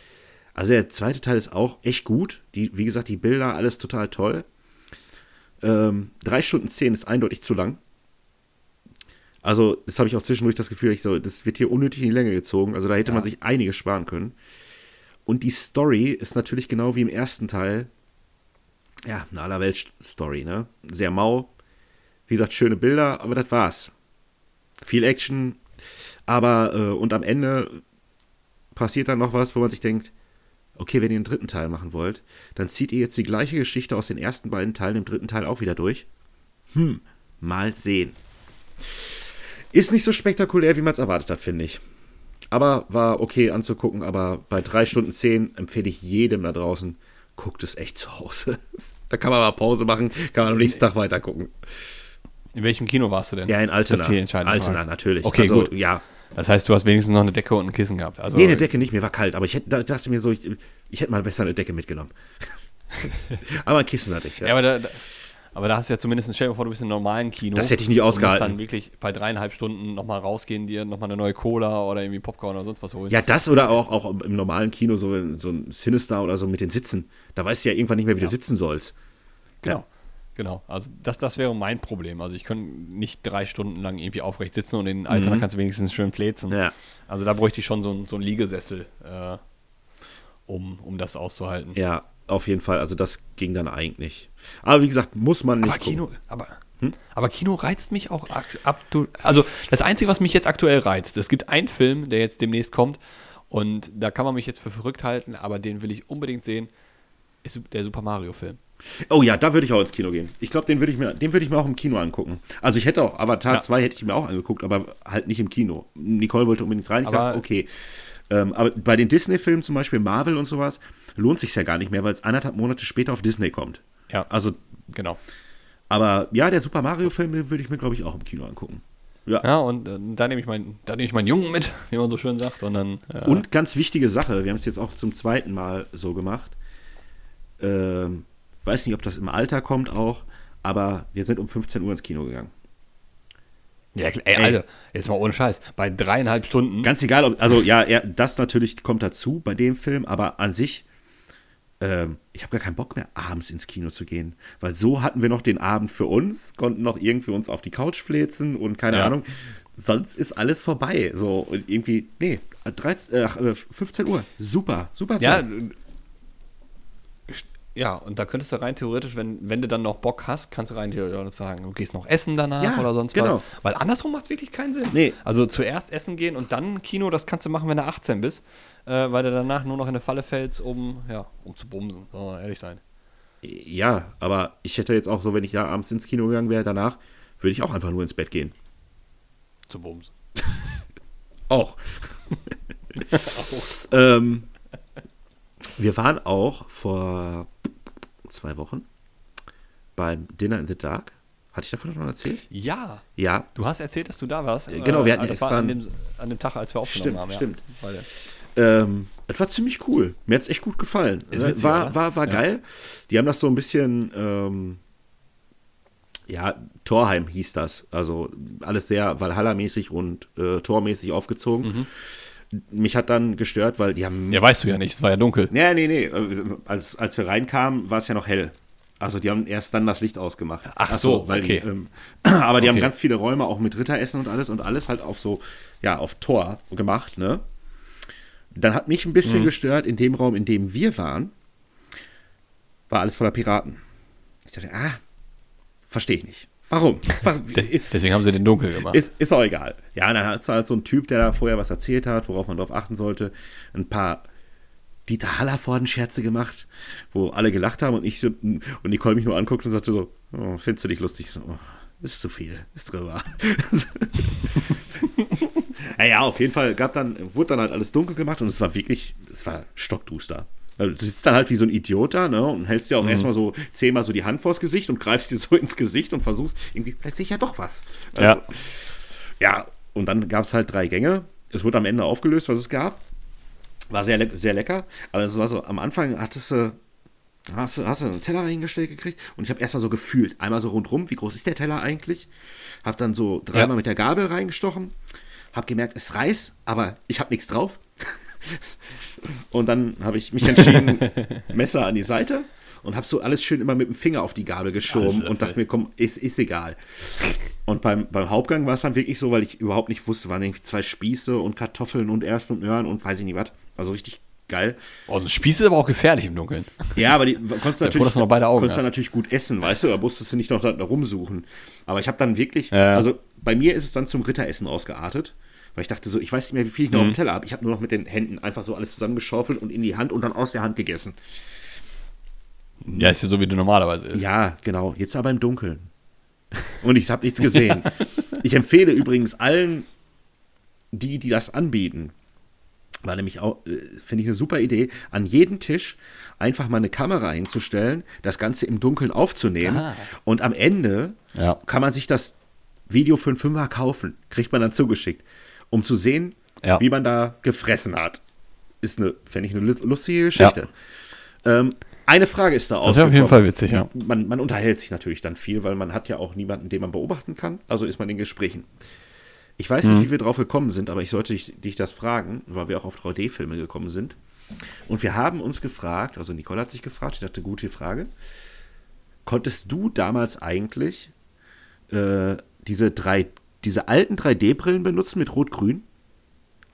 Also der zweite Teil ist auch echt gut. Die, wie gesagt, die Bilder, alles total toll. Ähm, drei Stunden zehn ist eindeutig zu lang. Also, das habe ich auch zwischendurch das Gefühl, ich so, das wird hier unnötig in die Länge gezogen. Also da hätte Ja. man sich einiges sparen können. Und die Story ist natürlich genau wie im ersten Teil, ja, eine Allerwelt-Story, ne? Sehr mau. Wie gesagt, schöne Bilder, aber das war's. Viel Action, aber äh, und am Ende passiert dann noch was, wo man sich denkt, okay, wenn ihr einen dritten Teil machen wollt, dann zieht ihr jetzt die gleiche Geschichte aus den ersten beiden Teilen im dritten Teil auch wieder durch. Hm, mal sehen. Ist nicht so spektakulär, wie man es erwartet hat, finde ich. Aber war okay anzugucken, aber bei 3 Stunden 10 empfehle ich jedem da draußen, guckt es echt zu Hause. da kann man mal Pause machen, kann man am nächsten Tag weiter gucken. In welchem Kino warst du denn? Ja, in Altena. Das ist die entscheidende Altena, natürlich. Okay, also, gut. Ja. Das heißt, du hast wenigstens noch eine Decke und ein Kissen gehabt. Also, Nee, eine Decke nicht, mir war kalt, aber ich hätte, da dachte mir so, ich, ich hätte mal besser eine Decke mitgenommen. aber ein Kissen hatte ich. Ja, Ja. aber da, da, Aber da hast du ja zumindest, stell dir vor, du bist im normalen Kino. Das hätte ich nicht ausgehalten. Musst dann wirklich bei dreieinhalb Stunden nochmal rausgehen, dir nochmal eine neue Cola oder irgendwie Popcorn oder sonst was holen. Ja, das oder auch, auch im normalen Kino, so, so ein Sinister oder so mit den Sitzen. Da weißt du ja irgendwann nicht mehr, wie du sitzen sollst. Genau. Genau, also das, das wäre mein Problem. Also ich könnte nicht drei Stunden lang irgendwie aufrecht sitzen und in den Alter, da kannst du wenigstens schön fläzen. Ja. Also da bräuchte ich schon so, ein- so einen Liegesessel, äh, um, um das auszuhalten. Ja, auf jeden Fall. Also das ging dann eigentlich. Aber wie gesagt, muss man nicht. Aber Kino, gucken. aber, aber Kino reizt mich auch ab. Also das Einzige, was mich jetzt aktuell reizt, es gibt einen Film, der jetzt demnächst kommt und da kann man mich jetzt für verrückt halten, aber den will ich unbedingt sehen, ist der Super Mario Film. Oh ja, da würde ich auch ins Kino gehen. Ich glaube, den würde ich mir, den würde ich mir auch im Kino angucken. Also ich hätte auch Avatar Ja. 2 hätte ich mir auch angeguckt, aber halt nicht im Kino. Nicole wollte unbedingt rein. Ich Aber- dachte, okay. Ähm, aber bei den Disney-Filmen, zum Beispiel Marvel und sowas, lohnt sich ja gar nicht mehr, weil es anderthalb Monate später auf Disney kommt. Ja, Also, genau. aber ja, der Super Mario-Film würde ich mir, glaube ich, auch im Kino angucken. Ja. Ja, und äh, da nehme ich, mein, da nehme ich meinen Jungen mit, wie man so schön sagt, und dann. äh, Und ganz wichtige Sache, wir haben es jetzt auch zum zweiten Mal so gemacht. Ähm, weiß nicht, ob das im Alter kommt auch, aber wir sind um 15 Uhr ins Kino gegangen. Ja, ey, Alter, jetzt mal ohne Scheiß. Bei dreieinhalb Stunden. Ganz egal, ob, also ja, er, das natürlich kommt dazu bei dem Film, aber an sich, ähm, ich habe gar keinen Bock mehr, abends ins Kino zu gehen. Weil so hatten wir noch den Abend für uns, konnten noch irgendwie uns auf die Couch fläzen und keine Ja. Ahnung. Sonst ist alles vorbei. So, und irgendwie, nee, 13, äh, ach, äh, 15 Uhr. Super, super ja, Zeit. äh, ja, und da könntest du rein theoretisch, wenn, wenn du dann noch Bock hast, kannst du rein theoretisch sagen, du gehst noch essen danach Ja, oder sonst genau. was. Weil andersrum macht wirklich keinen Sinn. Nee. Also zuerst essen gehen und dann Kino, das kannst du machen, wenn du 18 bist, äh, weil du danach nur noch in eine Falle fällst, um, ja, um zu bumsen, soll man ehrlich sein. Ja, aber ich hätte jetzt auch so, wenn ich da abends ins Kino gegangen wäre, danach würde ich auch einfach nur ins Bett gehen. Zu bumsen. Auch. ähm, wir waren auch vor zwei Wochen beim Dinner in the Dark. Hatte ich davon schon erzählt? Ja, Ja. du hast erzählt, dass du da warst. Äh, genau, wir hatten das extra war an dem, an dem Tag, als wir aufgenommen Stimmt, haben. stimmt. Ja. Weil, Ähm, es war ziemlich cool. Mir hat es echt gut gefallen. Äh, witzig, war, oder? war, war Ja. geil. Die haben das so ein bisschen, ähm, ja, Torheim hieß das. Also alles sehr Valhalla-mäßig und äh, Tormäßig aufgezogen. Mich hat dann gestört, weil die haben ja, weißt du ja nicht, es war ja dunkel. Nee, nee, nee. Als, als wir reinkamen, war es ja noch hell. Also die haben erst dann das Licht ausgemacht. Ach so, weil okay. Die, ähm, aber die haben Okay. ganz viele Räume auch mit Ritteressen und alles und alles halt auf so, ja, auf Tor gemacht, ne? Dann hat mich ein Mhm. bisschen gestört, in dem Raum, in dem wir waren, war alles voller Piraten. Ich dachte, ah, verstehe ich nicht. Warum? Warum? Des- Deswegen haben sie den dunkel gemacht. Ist, ist auch egal. Ja, dann hat es halt so ein Typ, der da vorher was erzählt hat, worauf man drauf achten sollte. Ein paar Dieter Hallervorden-Scherze gemacht, wo alle gelacht haben und ich so, und Nicole mich nur anguckt und sagte so, oh, findest du dich lustig? So, oh, ist zu viel, ist drüber. naja, auf jeden Fall gab dann, wurde dann halt alles dunkel gemacht und es war wirklich, es war stockduster. Also Du sitzt dann halt wie so ein Idiot da, ne, und hältst dir auch erstmal so zehnmal so die Hand vors Gesicht und greifst dir so ins Gesicht und versuchst, irgendwie, vielleicht sehe ich ja doch was. Also, Ja. ja, und dann gab es halt drei Gänge. Es wurde am Ende aufgelöst, was es gab. War sehr, le sehr lecker. Aber es war so, am Anfang hattest du, hast du, hast du einen Teller dahingestellt gekriegt und ich habe erstmal so gefühlt, einmal so rundrum, wie groß ist der Teller eigentlich? Hab dann so dreimal Ja. mit der Gabel reingestochen, hab gemerkt, es reißt, aber ich habe nichts drauf. Und dann habe ich mich entschieden, Messer an die Seite und habe so alles schön immer mit dem Finger auf die Gabel geschoben und dachte mir, komm, ist, ist egal. Und beim, beim Hauptgang war es dann wirklich so, weil ich überhaupt nicht wusste, waren irgendwie zwei Spieße und Kartoffeln und Erbsen und Möhren und weiß ich nicht was. Also richtig geil. Oh, ein Spieß ist aber auch gefährlich im Dunkeln. Ja, aber die konntest du froh, natürlich, du noch beide Augen konntest hast. natürlich gut essen, weißt du, da musstest du nicht noch da, da rumsuchen. Aber ich habe dann wirklich, ja. also bei mir ist es dann zum Ritteressen ausgeartet, weil ich dachte so, ich weiß nicht mehr, wie viel ich noch auf dem Teller habe. Ich habe nur noch mit den Händen einfach so alles zusammengeschaufelt und in die Hand und dann aus der Hand gegessen. Ja, ist ja so, wie du normalerweise isst. Ja, genau. Jetzt aber im Dunkeln. Und ich habe nichts gesehen. Ich empfehle übrigens allen, die, die das anbieten, war nämlich auch, äh, finde ich eine super Idee, an jeden Tisch einfach mal eine Kamera hinzustellen, das Ganze im Dunkeln aufzunehmen Ah. und am Ende Ja. kann man sich das Video für einen Fünfer kaufen, kriegt man dann zugeschickt, um zu sehen, Ja. wie man da gefressen hat. Ist eine, fände ich, eine lustige Geschichte. Ähm, Eine Frage ist da Das wäre auf jeden Fall witzig, ja. Man, man unterhält sich natürlich dann viel, weil man hat ja auch niemanden, den man beobachten kann. Also ist man in Gesprächen. Ich weiß Mhm. nicht, wie wir drauf gekommen sind, aber ich sollte dich, dich das fragen, weil wir auch auf 3D-Filme gekommen sind. Und wir haben uns gefragt, also Nicole hat sich gefragt, ich dachte, gute Frage. Konntest du damals eigentlich äh, diese, drei, diese alten 3D-Brillen benutzen mit Rot-Grün?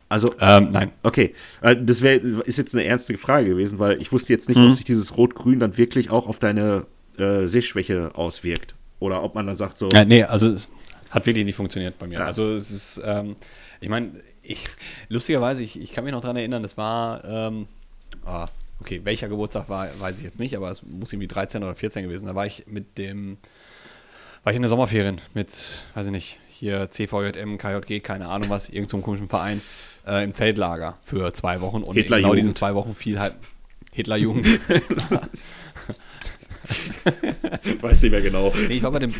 Also, Ähm, nein. Okay, äh, das wär, ist jetzt eine ernste Frage gewesen, weil ich wusste jetzt nicht, Mhm. ob sich dieses Rot-Grün dann wirklich auch auf deine äh, Sehschwäche auswirkt. Oder ob man dann sagt so, Ja, nee, also es hat wirklich nicht funktioniert bei mir. Ja. Also es ist, ähm, ich meine, ich, lustigerweise, ich, ich kann mich noch daran erinnern, das war, ähm, ah, okay, welcher Geburtstag war, weiß ich jetzt nicht, aber es muss irgendwie 13 oder 14 gewesen. Da war ich mit dem, war ich in der Sommerferien mit, weiß ich nicht, hier CVJM, KJG, keine Ahnung was, irgendeinem so einem komischen Verein, äh, im Zeltlager für zwei Wochen. Und in genau diesen zwei Wochen fiel halt Hitlerjugend. weiß nicht mehr genau. Nee, ich, war mit dem,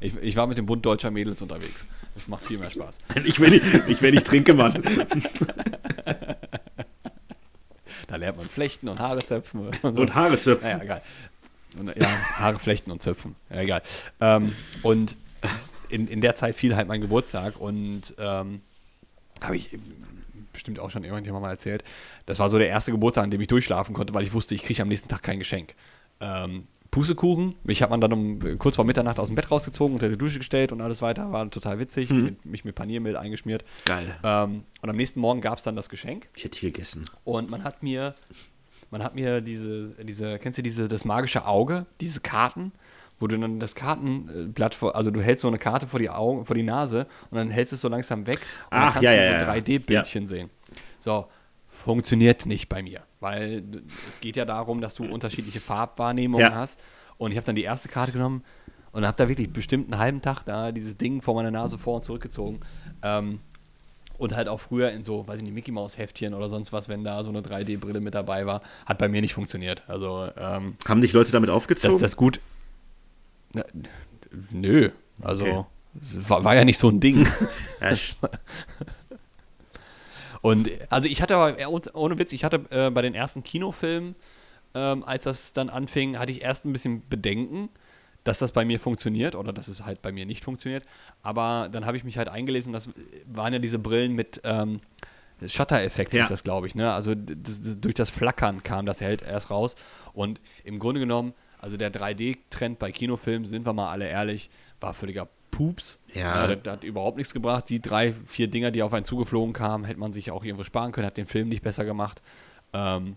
ich, ich war mit dem Bund deutscher Mädels unterwegs. Das macht viel mehr Spaß. Ich, wenn ich, ich, wenn ich trinke, Mann. Da lernt man Flechten und Haare zöpfen. Und, so. Und Haare zöpfen. Naja, egal. Und, ja, Haare flechten und zöpfen. Ja, egal. Ähm, und in, in der Zeit fiel halt mein Geburtstag und ähm, habe ich bestimmt auch schon irgendjemand mal erzählt. Das war so der erste Geburtstag, an dem ich durchschlafen konnte, weil ich wusste, ich kriege am nächsten Tag kein Geschenk. Ähm, Pustekuchen, mich hat man dann um kurz vor Mitternacht aus dem Bett rausgezogen, unter die Dusche gestellt und alles weiter, war total witzig, mit, mich mit Paniermehl eingeschmiert. Geil. Ähm, und am nächsten Morgen gab es dann das Geschenk. Ich hätte hier gegessen. Und man hat mir, man hat mir diese, diese, kennst du diese, das magische Auge, diese Karten, wo du dann das Kartenblatt vor, also du hältst so eine Karte vor die Augen, vor die Nase und dann hältst du es so langsam weg und Ach, dann ja, du ja, so ja. 3D-Bildchen sehen. So, funktioniert nicht bei mir, weil es geht ja darum, dass du unterschiedliche Farbwahrnehmungen Ja. hast. Und ich habe dann die erste Karte genommen und habe da wirklich bestimmt einen halben Tag da dieses Ding vor meiner Nase vor und zurückgezogen. Ähm, und halt auch früher in so, weiß ich nicht, Mickey Maus Heftchen oder sonst was, wenn da so eine 3D-Brille mit dabei war, hat bei mir nicht funktioniert. Also, ähm, Haben dich Leute damit aufgezogen? das gut. Na, nö, also Okay. war, war ja nicht so ein Ding. Und also ich hatte aber, ohne- ohne Witz, ich hatte äh, bei den ersten Kinofilmen, ähm, als das dann anfing, hatte ich erst ein bisschen Bedenken, dass das bei mir funktioniert oder dass es halt bei mir nicht funktioniert. Aber dann habe ich mich halt eingelesen, das waren ja diese Brillen mit ähm, Shutter-Effekt, Ja. ist das, glaube ich. Ne? Also das, das, durch das Flackern kam das halt erst raus. Und im Grunde genommen, also der 3D-Trend bei Kinofilmen, sind wir mal alle ehrlich, war völliger Pups. Ja. Äh, das hat überhaupt nichts gebracht. Die drei, vier Dinger, die auf einen zugeflogen kamen, hätte man sich auch irgendwo sparen können, hat den Film nicht besser gemacht. Ähm,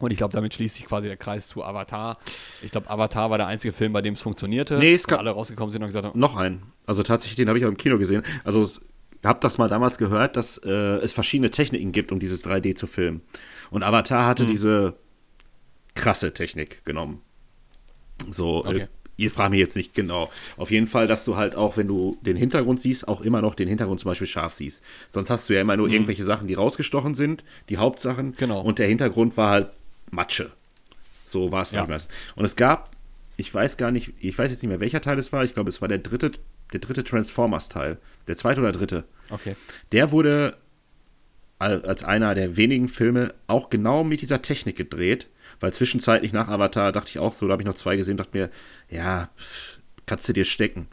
und ich glaube, damit schließt sich quasi der Kreis zu Avatar. Ich glaube, Avatar war der einzige Film, bei dem es funktionierte. Nee, es gab- alle rausgekommen sind und gesagt haben, noch einen. Also tatsächlich, den habe ich auch im Kino gesehen. Also ich habe das mal damals gehört, dass äh, es verschiedene Techniken gibt, um dieses 3D zu filmen. Und Avatar hatte diese krasse Technik genommen. So, Okay. äh, ihr fragt mich jetzt nicht genau. Auf jeden Fall, dass du halt auch, wenn du den Hintergrund siehst, auch immer noch den Hintergrund zum Beispiel scharf siehst. Sonst hast du ja immer nur irgendwelche Sachen, die rausgestochen sind, die Hauptsachen. Genau. Und der Hintergrund war halt Matsche. So war es Ja. manchmal. Und es gab, ich weiß gar nicht, ich weiß jetzt nicht mehr, welcher Teil es war. Ich glaube, es war der dritte, der dritte Transformers-Teil. Der zweite oder dritte. okay. Der wurde al- als einer der wenigen Filme auch genau mit dieser Technik gedreht, weil zwischenzeitlich nach Avatar dachte ich auch so, da habe ich noch zwei gesehen, dachte mir, ja, kannst du dir stecken.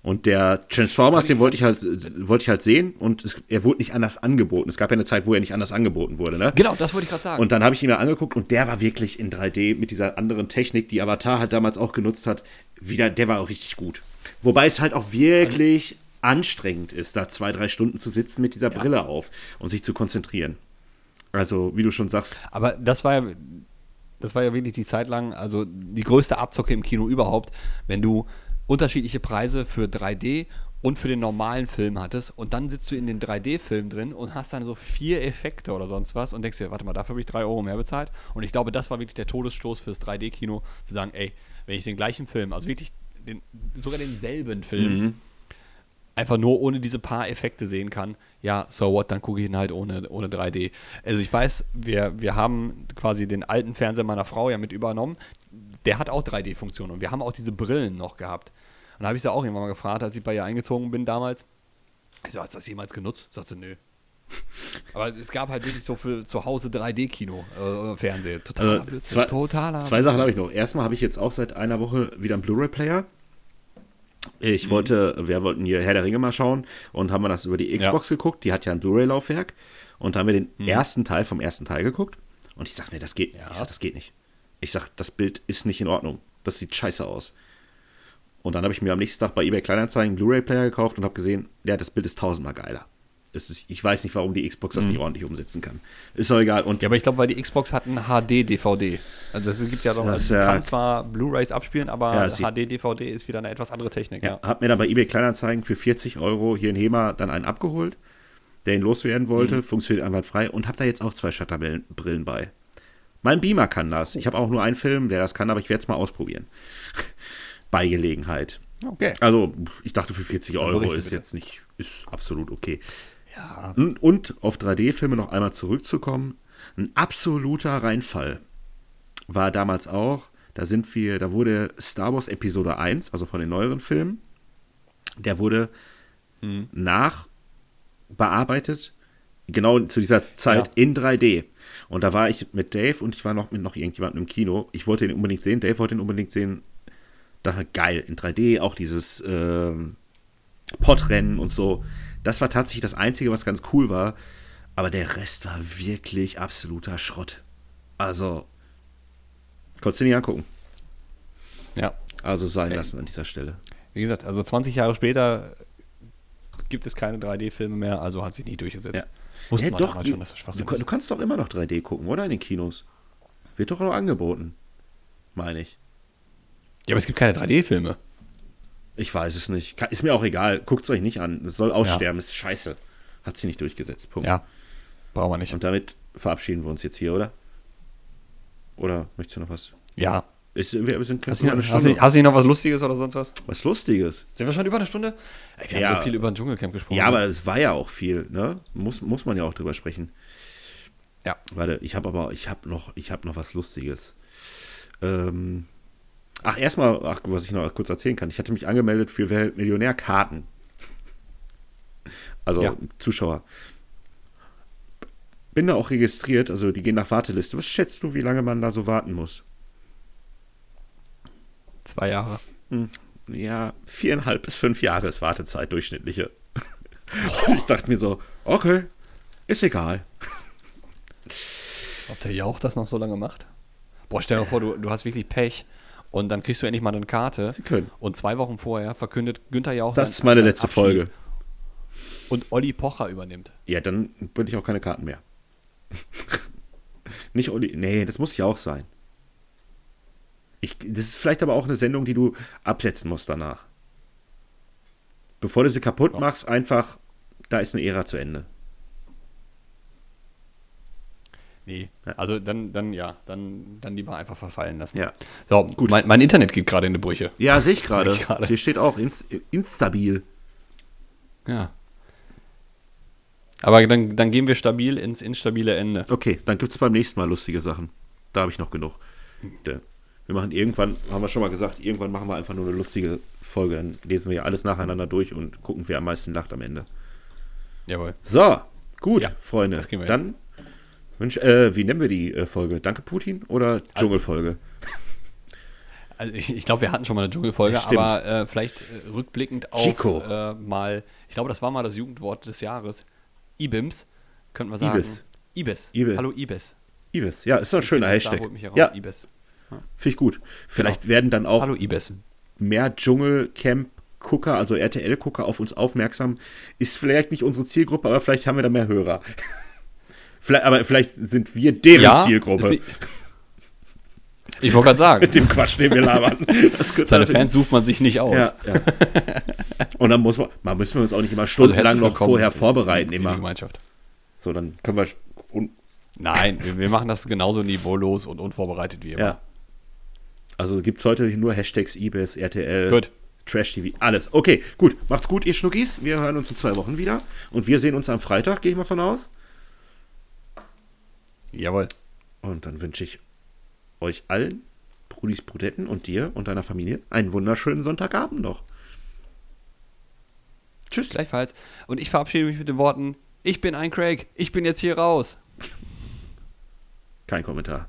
Und der Transformers, den wollte ich halt, wollte ich halt sehen und es, er wurde nicht anders angeboten. Es gab ja eine Zeit, wo er nicht anders angeboten wurde, ne? Genau, das wollte ich gerade sagen. Und dann habe ich ihn mir angeguckt und der war wirklich in 3D mit dieser anderen Technik, die Avatar halt damals auch genutzt hat, wieder, der war auch richtig gut. Wobei es halt auch wirklich anstrengend ist, da zwei, drei Stunden zu sitzen mit dieser Brille auf und sich zu konzentrieren. Also, wie du schon sagst, Aber das war ja, das war ja wirklich die Zeit lang, also die größte Abzocke im Kino überhaupt, wenn du unterschiedliche Preise für 3D und für den normalen Film hattest und dann sitzt du in den 3D-Film drin und hast dann so vier Effekte oder sonst was und denkst dir, warte mal, dafür habe ich drei Euro mehr bezahlt. Und ich glaube, das war wirklich der Todesstoß fürs 3D-Kino, zu sagen, ey, wenn ich den gleichen Film, also wirklich den, sogar denselben Film, einfach nur ohne diese paar Effekte sehen kann, ja, so what, dann gucke ich ihn halt ohne, ohne 3D. Also ich weiß, wir, wir haben quasi den alten Fernseher meiner Frau ja mit übernommen. Der hat auch 3D-Funktionen und wir haben auch diese Brillen noch gehabt. Und da habe ich sie auch irgendwann mal gefragt, als ich bei ihr eingezogen bin damals. Ich so, hast du das jemals genutzt? Sagte, nö. Aber es gab halt wirklich so für zu Hause 3D-Kino, äh, Fernsehen. Total, Also, zwei, totaler. zwei Sachen habe ich noch. Erstmal habe ich jetzt auch seit einer Woche wieder einen Blu-ray-Player. Ich Mhm. wollte, wir wollten hier Herr der Ringe mal schauen und haben wir das über die Xbox geguckt. Die hat ja ein Blu-ray-Laufwerk und haben wir den ersten Teil vom ersten Teil geguckt. Und ich sag mir, das geht. Mhm. Ja. Ich sag, das geht nicht. Ich sag, das Bild ist nicht in Ordnung. Das sieht scheiße aus. Und dann habe ich mir am nächsten Tag bei eBay Kleinanzeigen einen Blu-ray-Player gekauft und habe gesehen, ja, das Bild ist tausendmal geiler. Ist, ich weiß nicht, warum die Xbox das nicht ordentlich umsetzen kann. Ist doch egal. Und Mhm. Ja, aber ich glaube, weil die Xbox hat ein HD-DVD. Also es gibt ja doch, also ja- kann zwar Blu-Rays abspielen, aber Ja, HD-DVD ist wieder eine etwas andere Technik. Ja, Ja. hab mir dann bei eBay Kleinanzeigen für 40 Euro hier in Hema dann einen abgeholt, der ihn loswerden wollte, Mhm. funktioniert einwandfrei und habe da jetzt auch zwei Shutterbrillen Brillen bei. Mein Beamer kann das. Ich habe auch nur einen Film, der das kann, aber ich werde es mal ausprobieren. bei Gelegenheit. Okay. Also, ich dachte für 40 Euro ist bitte. jetzt nicht, ist absolut okay. Ja. Und, und auf 3D-Filme noch einmal zurückzukommen, ein absoluter Reinfall war damals auch, da sind wir, da wurde Star Wars Episode 1, also von den neueren Filmen, der wurde nachbearbeitet, genau zu dieser Zeit Ja. in 3D. Und da war ich mit Dave und ich war noch mit noch irgendjemandem im Kino. Ich wollte ihn unbedingt sehen, Dave wollte ihn unbedingt sehen. Dachte, geil, in 3D, auch dieses ähm, Podrennen und so. Das war tatsächlich das Einzige, was ganz cool war. Aber der Rest war wirklich absoluter Schrott. Also, konntest du nicht angucken. ja. Also sein lassen an dieser Stelle. Wie gesagt, also 20 Jahre später gibt es keine 3D-Filme mehr, also hat sich nie durchgesetzt. Ja. Wusste Ja, doch, du, schon, dass das du, du kannst doch immer noch 3D gucken, oder? In den Kinos. Wird doch noch angeboten. Meine ich. Ja, aber es gibt keine 3D-Filme. Ich weiß es nicht. Ist mir auch egal. Guckt es euch nicht an. Es soll aussterben. Ist scheiße. Hat sie nicht durchgesetzt. Punkt. Ja, brauchen wir nicht. Und damit verabschieden wir uns jetzt hier, oder? Oder möchtest du noch was? Ja. Ist, wir sind Hast eine hast, du, hast du noch was Lustiges oder sonst was? was Lustiges. Sind wir schon über eine Stunde? Wir Ja. haben so viel über ein Dschungelcamp gesprochen. Ja, aber es war ja auch viel, ne? Muss, muss man ja auch drüber sprechen. Ja. Warte, ich habe aber, ich habe noch, ich habe noch was Lustiges. Ähm, ach, erstmal, ach, was ich noch kurz erzählen kann. Ich hatte mich angemeldet für Wer- Millionärkarten. Also Ja. Zuschauer. Bin da auch registriert, also die gehen nach Warteliste. Was schätzt du, wie lange man da so warten muss? Zwei Jahre. Ja, viereinhalb bis fünf Jahre ist Wartezeit durchschnittliche. Und ich dachte mir so, okay, ist egal. Ob der Jauch das noch so lange macht? Boah, stell dir mal vor, du, du hast wirklich Pech und dann kriegst du endlich mal eine Karte. Sie können. Und zwei Wochen vorher verkündet Günther Jauch Das seinen- ist meine letzte Abschied Folge. Und Olli Pocher übernimmt. Ja, dann bin ich auch keine Karten mehr. Nicht Olli. Nee, das muss ja auch sein. Ich, das ist vielleicht aber auch eine Sendung, die du absetzen musst danach. Bevor du sie kaputt machst, einfach, da ist eine Ära zu Ende. Nee. Also dann, dann ja, dann, dann lieber einfach verfallen lassen. Ja. So, gut. Mein, mein Internet geht gerade in die Brüche. Ja, sehe ich gerade. Hier steht auch ins, instabil. Ja. Aber dann, dann gehen wir stabil ins instabile Ende. Okay, dann gibt es beim nächsten Mal lustige Sachen. Da habe ich noch genug. Wir machen irgendwann, haben wir schon mal gesagt, irgendwann machen wir einfach nur eine lustige Folge. Dann lesen wir ja alles nacheinander durch und gucken, wer am meisten lacht am Ende. Jawohl. So, gut, Ja, Freunde. das kriegen wir Dann wünsch, äh, wie nennen wir die äh, Folge? Danke Putin oder Dschungelfolge? Also ich, ich glaube, wir hatten schon mal eine Dschungelfolge, Ja, aber äh, vielleicht äh, rückblickend auf Chico. äh, mal, ich glaube, das war mal das Jugendwort des Jahres. Ibims, könnten wir sagen. Ibis. Ibis. Ibis. Hallo Ibis. Ibis. Ja, ist doch ein schöner Ibis, da Hashtag. holt mich heraus, Ja, Ibis. finde ich gut. Vielleicht werden dann auch Hallo Ibis. mehr Dschungelcamp-Gucker, also RTL-Gucker auf uns aufmerksam. Ist vielleicht nicht unsere Zielgruppe, aber vielleicht haben wir da mehr Hörer. Vielleicht, aber vielleicht sind wir deren ist Zielgruppe. nicht- Ich wollte gerade sagen, Mit dem Quatsch, den wir labern. Seine natürlich- Fans sucht man sich nicht aus. Ja, ja. Und dann muss man, mal müssen wir uns auch nicht immer stundenlang Also noch vorher in- vorbereiten. in die Immer. Gemeinschaft. So, dann können wir. Nein, wir, wir machen das genauso niveaulos und unvorbereitet wie immer. ja. Also gibt es heute nur Hashtags eBay, RTL, Gut. Trash TV, alles. Okay, gut. Macht's gut, ihr Schnuckis. Wir hören uns in zwei Wochen wieder. Und wir sehen uns am Freitag, gehe ich mal von aus. Jawohl. Und dann wünsche ich euch allen, Brudis, Brudetten und dir und deiner Familie, einen wunderschönen Sonntagabend noch. Tschüss. Gleichfalls. Und ich verabschiede mich mit den Worten ich bin ein Craig, ich bin jetzt hier raus. Kein Kommentar.